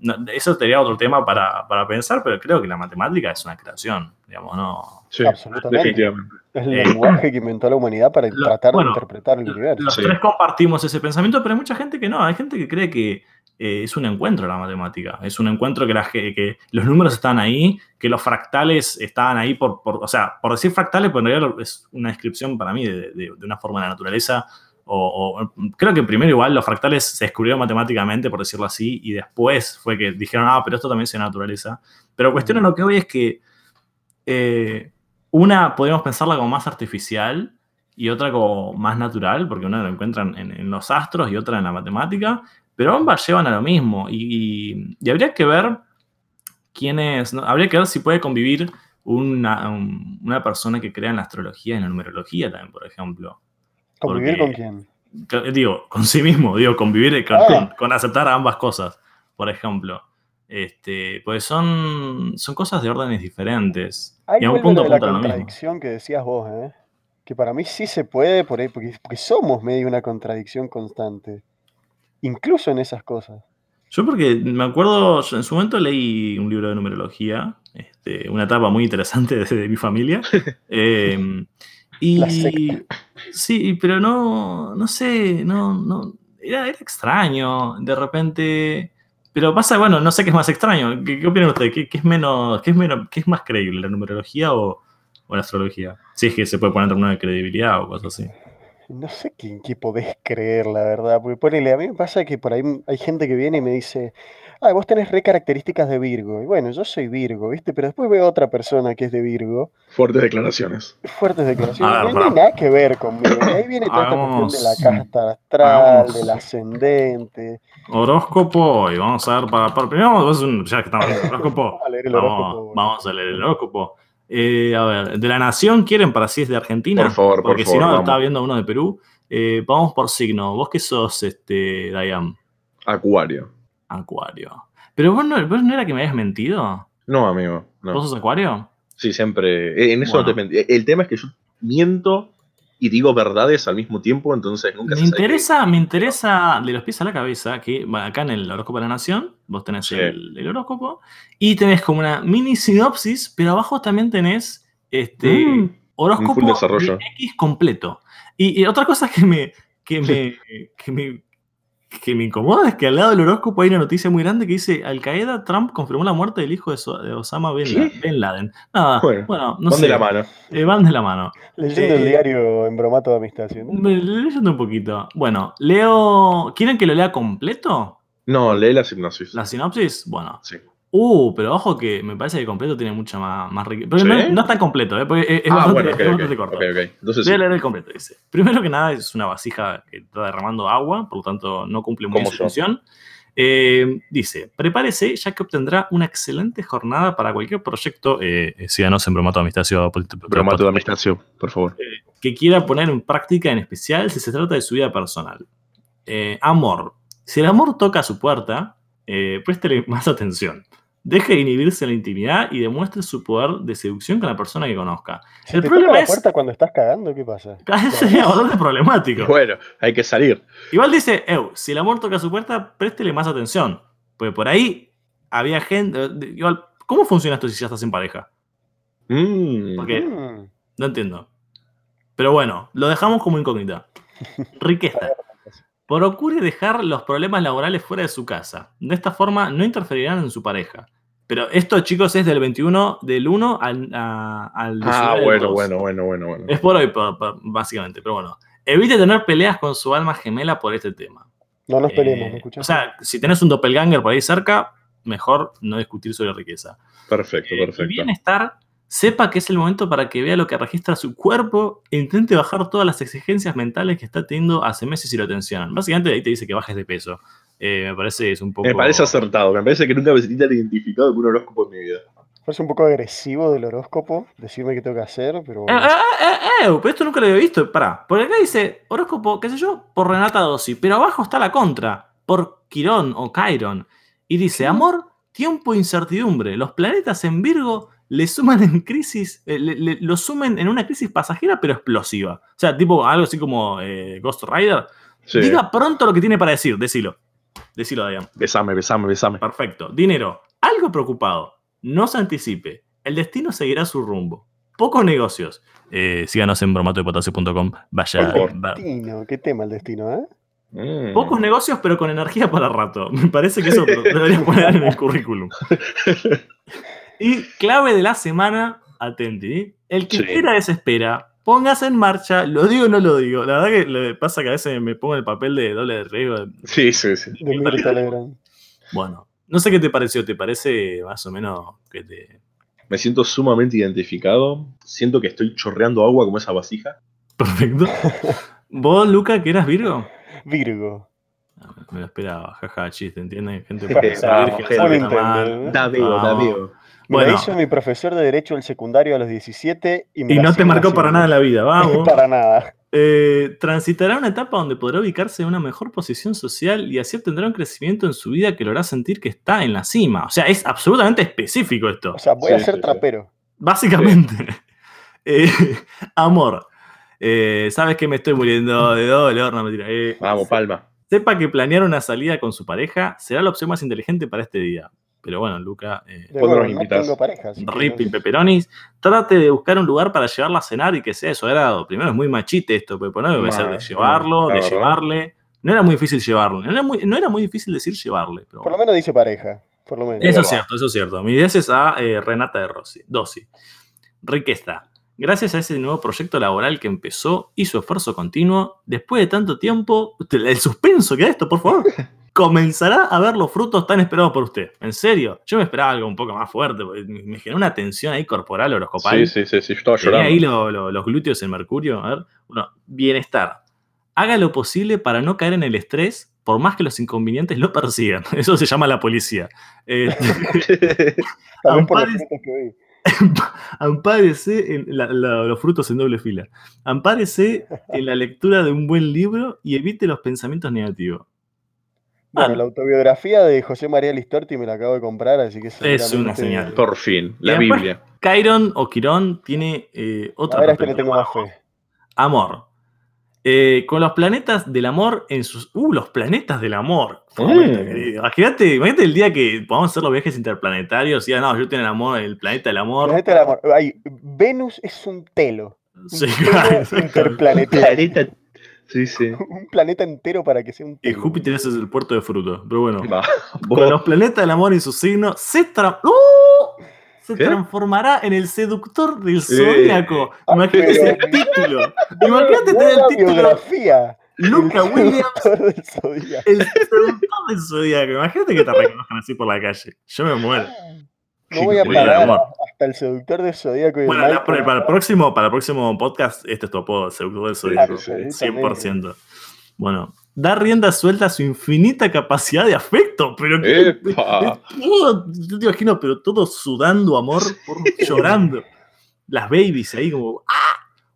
no, eso sería otro tema para, para pensar, pero creo que la matemática es una creación, digamos, no. Sí, Absolutamente. definitivamente. Es el Eh, lenguaje que inventó la humanidad para lo- tratar bueno, de interpretar el universo. Los Sí. tres compartimos ese pensamiento, pero hay mucha gente que no. Hay gente que cree que eh, es un encuentro la matemática. Es un encuentro que, la que los números están ahí, que los fractales estaban ahí por, por- o sea, por decir fractales, pero en realidad es una descripción para mí de, de- de una forma de la naturaleza. O, o- creo que primero igual los fractales se descubrieron matemáticamente, por decirlo así, y después fue que dijeron, ah, pero esto también es de naturaleza. Pero cuestión en lo que hoy es que eh, una podemos pensarla como más artificial y otra como más natural, porque una lo encuentran en, en los astros y otra en la matemática, pero ambas llevan a lo mismo. Y, y- y habría que ver quiénes, ¿no? habría que ver si puede convivir una, un- una persona que crea en la astrología y en la numerología también, por ejemplo. ¿Convivir porque- con quién? Digo, con sí mismo, digo, convivir con, Ah. con- con aceptar ambas cosas, por ejemplo. Este, pues son, son cosas de órdenes diferentes. Ahí y a un punto de la contradicción que decías vos, ¿eh? Que para mí sí se puede, por ahí, porque, porque somos medio una contradicción constante. Incluso en esas cosas. Yo porque me acuerdo, yo en su momento leí un libro de numerología, este, una etapa muy interesante de, de mi familia. eh, y sí, pero no, no sé, no, no, era, era extraño de repente. Pero pasa, bueno, no sé qué es más extraño. ¿Qué, qué opinan ustedes? ¿Qué, qué es menos, qué es menos, qué es más creíble, la numerología o, o la astrología? Si es que se puede poner en términos de credibilidad o cosas así. No sé qué, en qué podés creer, la verdad. Porque ponele, a mí me pasa que por ahí hay gente que viene y me dice, ah, vos tenés re características de Virgo. Y bueno, yo soy Virgo, ¿viste? Pero después veo otra persona que es de Virgo. Fuertes declaraciones. Fuertes declaraciones. A ver, y no pará. nada que ver conmigo. Y ahí viene toda esta cuestión de la casta astral, del ascendente. Horóscopo, y vamos a ver para, para primero vamos a hacer un- ya que estamos en el horóscopo, Vamos a leer el horóscopo. vamos a leer el horóscopo. Eh, a ver, de la nación quieren para si es de Argentina, Por favor, por porque si favor, no vamos. estaba viendo uno de Perú. Eh, vamos por signo. ¿Vos qué sos, este, Diane? Acuario. Acuario. Pero vos no, vos no era que me habías mentido. No, amigo. No. ¿Vos sos Acuario? Sí, siempre. eh, En eso no te mentí. El tema es que yo miento y digo verdades al mismo tiempo, entonces nunca Me se sabe qué- interesa, me interesa de los pies a la cabeza que acá en el horóscopo de la nación, vos tenés Sí. el, el horóscopo y tenés como una mini sinopsis, pero abajo también tenés este Mm, horóscopo X completo. Y, y otra cosa que me, que me, que me, que me incomoda es que al lado del horóscopo hay una noticia muy grande que dice Al Qaeda Trump confirmó la muerte del hijo de, So- de Osama Bin, ¿Qué? La- Bin Laden. Nada, Bueno, bueno, no Van sé. de la mano. eh, van de la mano. Leyendo el Eh, diario en bromato de amistad, Leyendo un poquito. Bueno, leo. ¿Quieren que lo lea completo? No, lee la hipnosis. ¿La sinopsis? Bueno. Sí. Uh, pero ojo que me parece que completo tiene mucha más, más riqueza. Pero ¿Sí? no, no es tan completo, ¿eh? Porque es, es ah, bastante, bueno, ok, es bastante corto. ok, ok. Entonces Voy a leer el completo, dice. Primero que nada, es una vasija que está derramando agua, por lo tanto no cumple muy bien su función. Eh, dice, prepárese ya que obtendrá una excelente jornada para cualquier proyecto, eh, eh, síganos en Bromato Amistacio, Bromato de Amistacio, por favor. que quiera poner en práctica, en especial si se trata de su vida personal. Eh, amor. Si el amor toca a su puerta, eh, préstele más atención. Deje de inhibirse en la intimidad y demuestre su poder de seducción con la persona que conozca. Si el te problema toca la es- puerta cuando estás cagando, ¿qué pasa? Sería bastante problemático. Bueno, hay que salir. Igual dice, "Ew, si el amor toca su puerta, préstele más atención. Porque por ahí había gente. Igual, ¿cómo funciona esto si ya estás en pareja? Mm. Porque Mm, no entiendo. Pero bueno, lo dejamos como incógnita. Riqueza. Procure dejar los problemas laborales fuera de su casa. De esta forma no interferirán en su pareja. Pero esto, chicos, es del 21, del 1 al, a- al Ah, 19 del bueno, 2. bueno, bueno, bueno, bueno. Es por hoy, básicamente. Pero bueno. Evite tener peleas con su alma gemela por este tema. No nos peleemos, Eh, ¿me escuchás? O sea, si tenés un doppelganger por ahí cerca, mejor no discutir sobre riqueza. Perfecto, Eh, perfecto. y bienestar, sepa que es el momento para que vea lo que registra su cuerpo e intente bajar todas las exigencias mentales que está teniendo hace meses y lo tensionan. Básicamente ahí te dice que bajes de peso. Eh, me parece que es un poco... Me parece acertado. Me parece que nunca me sentí tan identificado con un horóscopo en mi vida. Parece un poco agresivo del horóscopo, decirme qué tengo que hacer, pero... Eh, eh, eh, eh, pero esto nunca lo había visto. Pará, porque acá dice horóscopo, qué sé yo, por Renata Dossi, pero abajo está la contra, por Quirón o Chiron. Y dice, amor, tiempo e incertidumbre. Los planetas en Virgo le suman en crisis, eh, le- le- lo sumen en una crisis pasajera pero explosiva. O sea, tipo algo así como eh, Ghost Rider. Sí. Diga pronto lo que tiene para decir, decilo. Decilo, Diane. Besame, besame, besame. Perfecto. Dinero. Algo preocupado. No se anticipe. El destino seguirá su rumbo. Pocos negocios. Eh, síganos en bromatodepotasio.com. Vaya. Va- Destino, qué tema el destino, ¿eh? Mm. Pocos negocios, pero con energía para rato. Me parece que eso lo deberías poner en el currículum. Y clave de la semana, atenti. El que Sí. espera desespera. Póngase en marcha. Lo digo o no lo digo. La verdad que le pasa que a veces me pongo el papel de doble de riesgo. Sí, sí, sí. De. Bueno, no sé qué te pareció. ¿Te parece más o menos que te, Me siento sumamente identificado. Siento que estoy chorreando agua como esa vasija. Perfecto. ¿Vos, Luca, que eras Virgo? Virgo. Ah, Me lo esperaba, jaja, chiste, ¿entienden? Gente Sí, virgen, gente. sabe que Me Bueno, hizo mi profesor de Derecho del secundario a los 17 y me y no te marcó para nada en la vida, vamos. para nada. Eh, transitará una etapa donde podrá ubicarse en una mejor posición social y así obtendrá un crecimiento en su vida que lo hará sentir que está en la cima. O sea, es absolutamente específico esto. O sea, voy a ser sí, trapero. Básicamente. Eh, amor. Eh, Sabes que me estoy muriendo de dolor, no mentira. Eh, Vamos, palma. Sepa que planear una salida con su pareja será la opción más inteligente para este día. Pero bueno, Luca, eh, De ¿Cuándo nuevo, nos no invitas? pareja. no- y Pepperonis, trate de buscar un lugar para llevarla a cenar y que sea de su agrado. Primero es muy machite esto, pero no debe ser de llevarlo, de verdad. llevarle. No era muy difícil llevarlo, no era muy, no era muy difícil decir llevarle. Pero Por lo menos dice pareja. Por lo menos. eso es cierto, eso es cierto. Mi idea es a eh, Renata de Rossi, Dossi. Riqueza. Gracias a ese nuevo proyecto laboral que empezó y su esfuerzo continuo, después de tanto tiempo, el suspenso que da esto, por favor, comenzará a ver los frutos tan esperados por usted. En serio, yo me esperaba algo un poco más fuerte, me generó una tensión ahí corporal, horoscopal. Sí, sí, sí, sí. Yo estaba Tenía llorando. ahí lo- lo- los glúteos en mercurio. A ver. Bueno, bienestar. Haga lo posible para no caer en el estrés, por más que los inconvenientes lo persigan. Eso se llama la policía. Eh, vi. ampárese en la- la- los frutos en doble fila. Ampárese en la lectura de un buen libro y evite los pensamientos negativos. Bueno, Ah. la autobiografía de José María Listorti me la acabo de comprar, así que Es una señal. Por fin, la Biblia. Chiron o Quirón tiene eh, otra A ver, a este le tengo más fe. Amor. Eh, con los planetas del amor en sus. Uh, los planetas del amor. Imagínate, imagínate el día que podamos hacer los viajes interplanetarios y ah, no, yo tengo el amor, el planeta del amor. Planeta del amor. Ay, Venus es un telo. Sí, un claro, telo exacto. interplanetario. Planeta. Sí, sí. un planeta entero para que sea un Y. Júpiter ese es el puerto de frutos. Pero bueno. Va. Con los planetas del amor y su signo, se, tra- ¡Uh! se transformará en el seductor del zodíaco. Ah, Imagínate ese pero- título. Imagínate tener el título. biografía. Luca El Williams, seductor del Zodíaco. el seductor del zodíaco. Imagínate que te reconozcan así por la calle. Yo me muero. No voy a parar amor. hasta el seductor del Zodíaco y Bueno, para, para el próximo, para el próximo podcast, este es tu apodo, seductor del zodíaco. Claro, sí, 100%. Bueno, da rienda suelta a su infinita capacidad de afecto. Pero que, yo te imagino, pero todo sudando amor, por, llorando. Las babies ahí como. ¡Ah!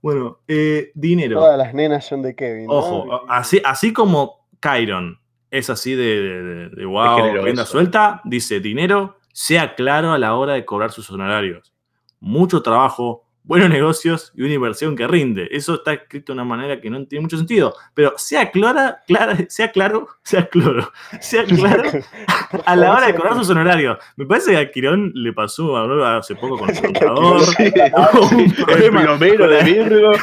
Bueno, eh, dinero. Todas las nenas son de Kevin. ¿no? Ojo, así, así como Kyron es así de, de, de- de wow, rienda suelta, dice dinero, sea claro a la hora de cobrar sus honorarios. Mucho trabajo, buenos negocios y una inversión que rinde. Eso está escrito de una manera que no tiene mucho sentido. Pero sea clara, clara, sea claro, sea claro, sea claro a la hora de cobrar sus honorarios. Me parece que a Quirón le pasó a- hace poco con el contador. Sí, un, problema de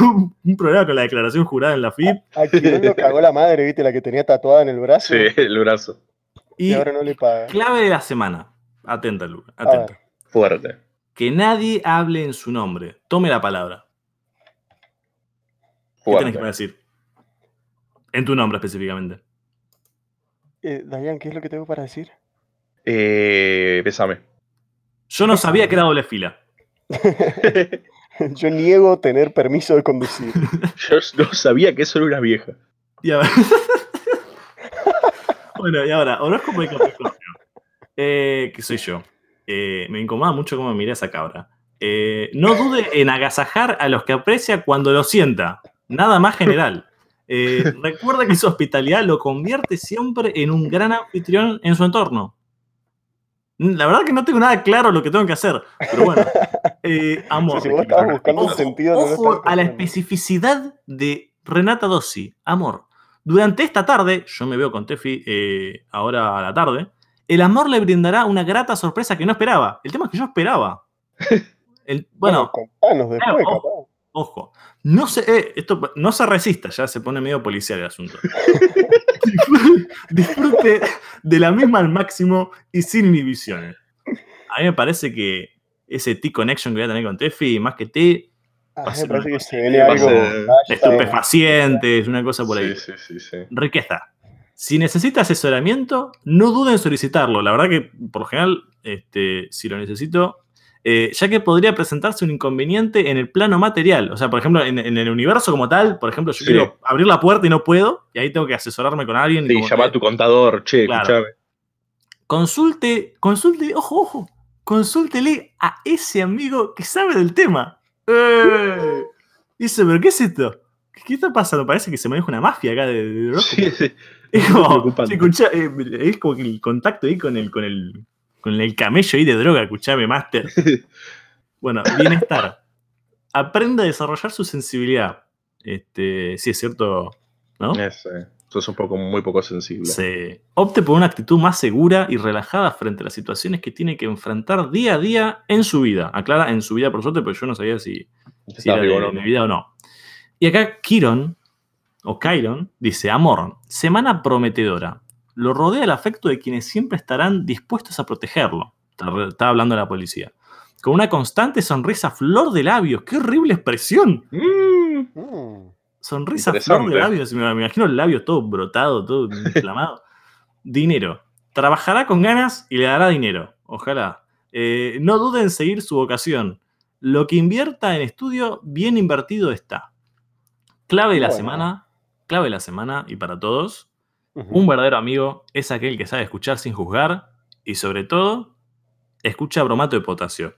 un, un problema con la declaración jurada en la FIP. A quien lo cagó la madre, ¿viste? La que tenía tatuada en el brazo. Sí, el brazo. Y Y ahora no le paga. clave de la semana. Atenta, Luca. A Atenta. Fuerte. Que nadie hable en su nombre. Tome la palabra. ¿Qué tenés que Fuerte. decir? En tu nombre específicamente. eh, Dayan, ¿qué es lo que tengo para decir? Eh, pésame. Yo no sabía que era doble fila. Yo niego tener permiso de conducir. Yo no sabía que eso era una vieja. Y ahora- bueno, y ahora, horóscopo de Capricornio. Eh, ¿Qué soy yo? Eh, me incomoda mucho cómo mira esa cabra. Eh, no dude en agasajar a los que aprecia cuando lo sienta. Nada más general. Recuerda que su hospitalidad lo convierte siempre en un gran anfitrión en su entorno. Mm, La verdad que no tengo nada claro lo que tengo que hacer, pero bueno. Eh, amor. si vos estabas buscando un Ojo, sentido, a la especificidad de Renata Dossi. Amor. Durante esta tarde, yo me veo con Tefi eh, ahora a la tarde, el amor le brindará una grata sorpresa que no esperaba. El tema es que yo esperaba. El- bueno, después, claro. Ojo, no se, eh, esto, no se resista, ya se pone medio policial el asunto. Disfrute- de la misma al máximo y sin inhibiciones. A mí me parece que ese T-Connection que voy a tener con Tefi, más que T, Ah, va a me ser parece una que se viene va a algo. bien. estupefacientes, una cosa por ahí. Sí, sí, sí, sí. Riqueza. Si necesita asesoramiento, no duden en solicitarlo. La verdad que, por lo general, este, si lo necesito, eh, ya que podría presentarse un inconveniente en el plano material. O sea, por ejemplo, en, en el universo como tal, por ejemplo, yo Sí. quiero abrir la puerta y no puedo, y ahí tengo que asesorarme con alguien. y Sí, como llama que- a tu contador, che, Claro. escuchame. Consulte, consulte, ojo, ojo, consúltele a ese amigo que sabe del tema. ¡Eh! Dice, ¿pero qué es esto? ¿Qué, está pasando? Parece que se maneja una mafia acá de, de. Sí, sí. Es como, sí, escuchá, eh, es como que el contacto ahí con el, con el, con el camello ahí de droga, escuchame, Master. Bueno, bienestar. Aprenda a desarrollar su sensibilidad. Este, sí, es cierto, ¿no? Es, eh, sos un poco, muy poco sensible. Se opte por una actitud más segura y relajada frente a las situaciones que tiene que enfrentar día a día en su vida. Aclara en su vida, por suerte, pero yo no sabía si, si era de, de mi vida o no. Y acá Kiron, o Kyron, dice, amor, semana prometedora. Lo rodea el afecto de quienes siempre estarán dispuestos a protegerlo. Está, hablando la policía. Con una constante sonrisa flor de labios. ¡Qué horrible expresión! Mm. Sonrisa flor de labios. Me, me imagino el labio todo brotado, todo inflamado. dinero. Trabajará con ganas y le dará dinero. Ojalá. Eh, no dude en seguir su vocación. Lo que invierta en estudio, bien invertido está. Clave de la Bueno. semana. Clave de la semana y para todos. Un verdadero amigo es aquel que sabe escuchar sin juzgar y sobre todo, escucha bromato de potasio.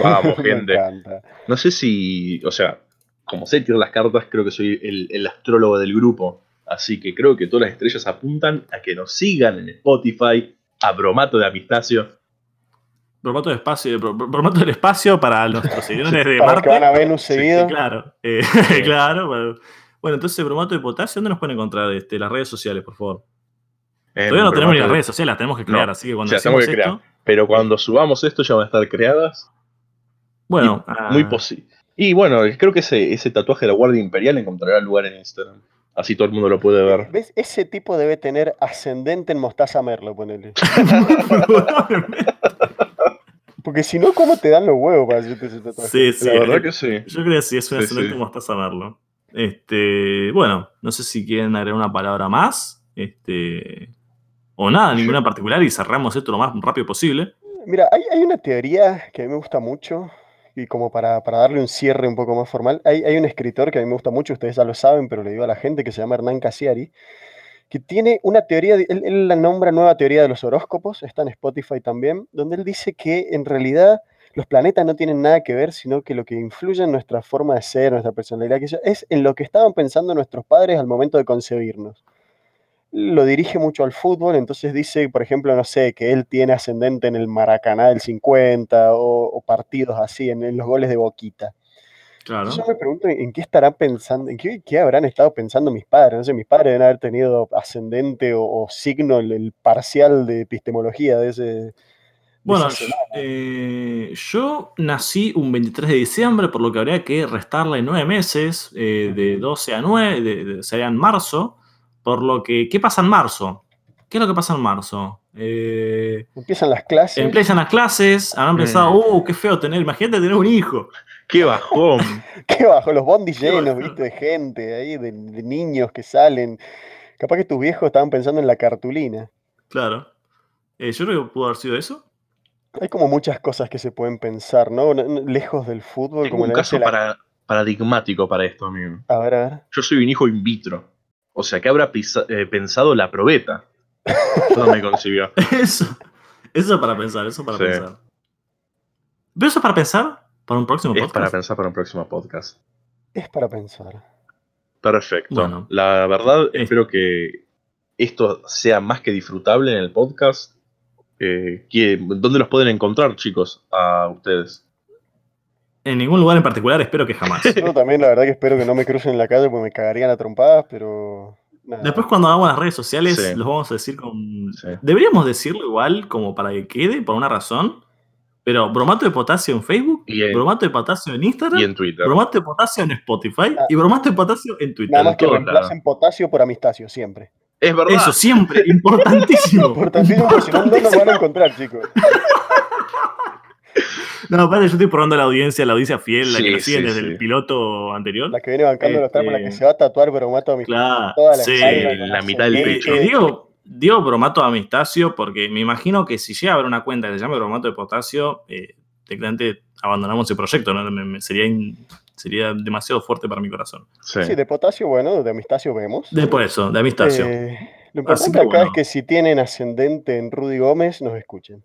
Vamos, gente. No sé si, o sea, como sé tirar las cartas, creo que soy el, el astrólogo del grupo. Así que creo que todas las estrellas apuntan a que nos sigan en Spotify, a Bromato de Amistacio. Bromato, de espacio, bro- bromato del espacio para nuestros seguidores de Para los que Marte. van a Venus Sí, seguido. Claro, eh, claro. Bueno, Bueno, entonces, bromato de potasio, ¿dónde nos pueden encontrar? Este, las redes sociales, por favor. en Todavía no tenemos ni las redes sociales, las tenemos que crear, No, así que cuando hacemos que crear. esto. Pero cuando subamos esto ya van a estar creadas. Bueno, Y ah, Muy posible. Y bueno, creo que ese, ese tatuaje de la Guardia Imperial encontrará lugar en Instagram. Así todo el mundo lo puede ver. ¿Ves? Ese tipo debe tener ascendente en Mostaza Merlo, ponele. Porque si no, ¿cómo te dan los huevos para hacerte ese tatuaje? sí, sí. la verdad eh, que sí. Yo creo que sí, es una Sí, excelente sí. mostaza verlo. Este, bueno, no sé si quieren agregar una palabra más. Este, o nada, ninguna en particular, y cerramos esto lo más rápido posible. Mira, hay, hay una teoría que a mí me gusta mucho, y como para, darle un cierre un poco más formal, hay, un escritor que a mí me gusta mucho, ustedes ya lo saben, pero le digo a la gente, que se llama Hernán Casiari, que tiene una teoría, él la nombra nueva teoría de los horóscopos, está en Spotify también, donde él dice que en realidad los planetas no tienen nada que ver, sino que lo que influye en nuestra forma de ser, nuestra personalidad, es en lo que estaban pensando nuestros padres al momento de concebirnos. Lo dirige mucho al fútbol, entonces dice, por ejemplo, no sé, que él tiene ascendente en el Maracaná del 50 o, o partidos así, en, en los goles de Boquita. Claro. Yo me pregunto en en qué estarán pensando, en qué, qué habrán estado pensando mis padres. No sé, mis padres deben haber tenido ascendente o, o signo, el, el parcial de epistemología de ese. Bueno, eh, yo nací un 23 de diciembre, por lo que habría que restarle nueve meses, eh, de 12 a 9, de, de- sería en marzo, por lo que, ¿qué pasa en marzo? ¿Qué es lo que pasa en marzo? Eh, Empiezan las clases. empiezan las clases, habrán pensado, uh, qué feo tener, imagínate tener un hijo. ¡Qué bajón! Qué bajo, los bondis llenos, viste, de gente ahí, de, de niños que salen. Capaz que tus viejos estaban pensando en la cartulina. Claro. Eh, yo creo que pudo haber sido eso. Hay como muchas cosas que se pueden pensar, ¿no? Lejos del fútbol, Tengo como un caso dice la- para- paradigmático para esto, amigo. A ver, a ver. Yo soy un hijo in vitro. O sea, ¿qué habrá pisa- eh, pensado la probeta? No me concibió. Eso. Eso para pensar, eso para Sí. pensar. ¿Pero eso es para pensar? ¿Para un próximo Es podcast? para pensar para un próximo podcast. Es para pensar. Perfecto. Bueno. La verdad, Es- espero que esto sea más que disfrutable en el podcast. Eh, ¿qué- ¿Dónde los pueden encontrar, chicos, a ustedes? En ningún lugar en particular, espero que jamás. Yo también, la verdad, que espero que no me crucen en la calle porque me cagarían a trompadas, pero. nada. Después cuando hagamos las redes sociales, Sí. los vamos a decir con... Sí. Deberíamos decirlo igual como para que quede, por una razón. Pero bromato de potasio en Facebook, Y en- bromato de potasio en Instagram, Y en Twitter. bromato de potasio en Spotify Ah. y bromato de potasio en Twitter. Nada más que todo reemplacen potasio por amistasio, siempre. Es verdad. Eso, siempre, importantísimo. Importantísimo, porque si no, no nos van a encontrar, chicos. No, aparte yo estoy probando la audiencia, la audiencia fiel, la Sí, que nos sí, desde sí. el piloto anterior. La que viene bancando los tramos, la que Este- se va a tatuar bromato amistasio. Claro, toda la sí. espalda, la con mitad del pecho. Eh, digo, digo bromato de amistacio porque me imagino que si llega a haber una cuenta que se llame bromato de potasio, eh, técnicamente abandonamos el proyecto, ¿no? Me- me- sería, in- sería demasiado fuerte para mi corazón. Sí. Sí, de potasio, bueno, de amistasio vemos. De por eso, de amistacio. Eh, lo importante que acá bueno. es que si tienen ascendente en Rudy Gómez, nos escuchen.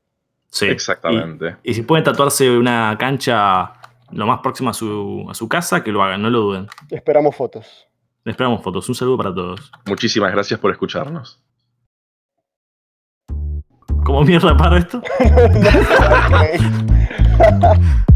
sí. Exactamente. Y, y si pueden tatuarse una cancha lo más próximo a su, a su casa, que lo hagan, no lo duden. Esperamos fotos. Esperamos fotos. Un saludo para todos. Muchísimas gracias por escucharnos. ¿Cómo mierda para esto?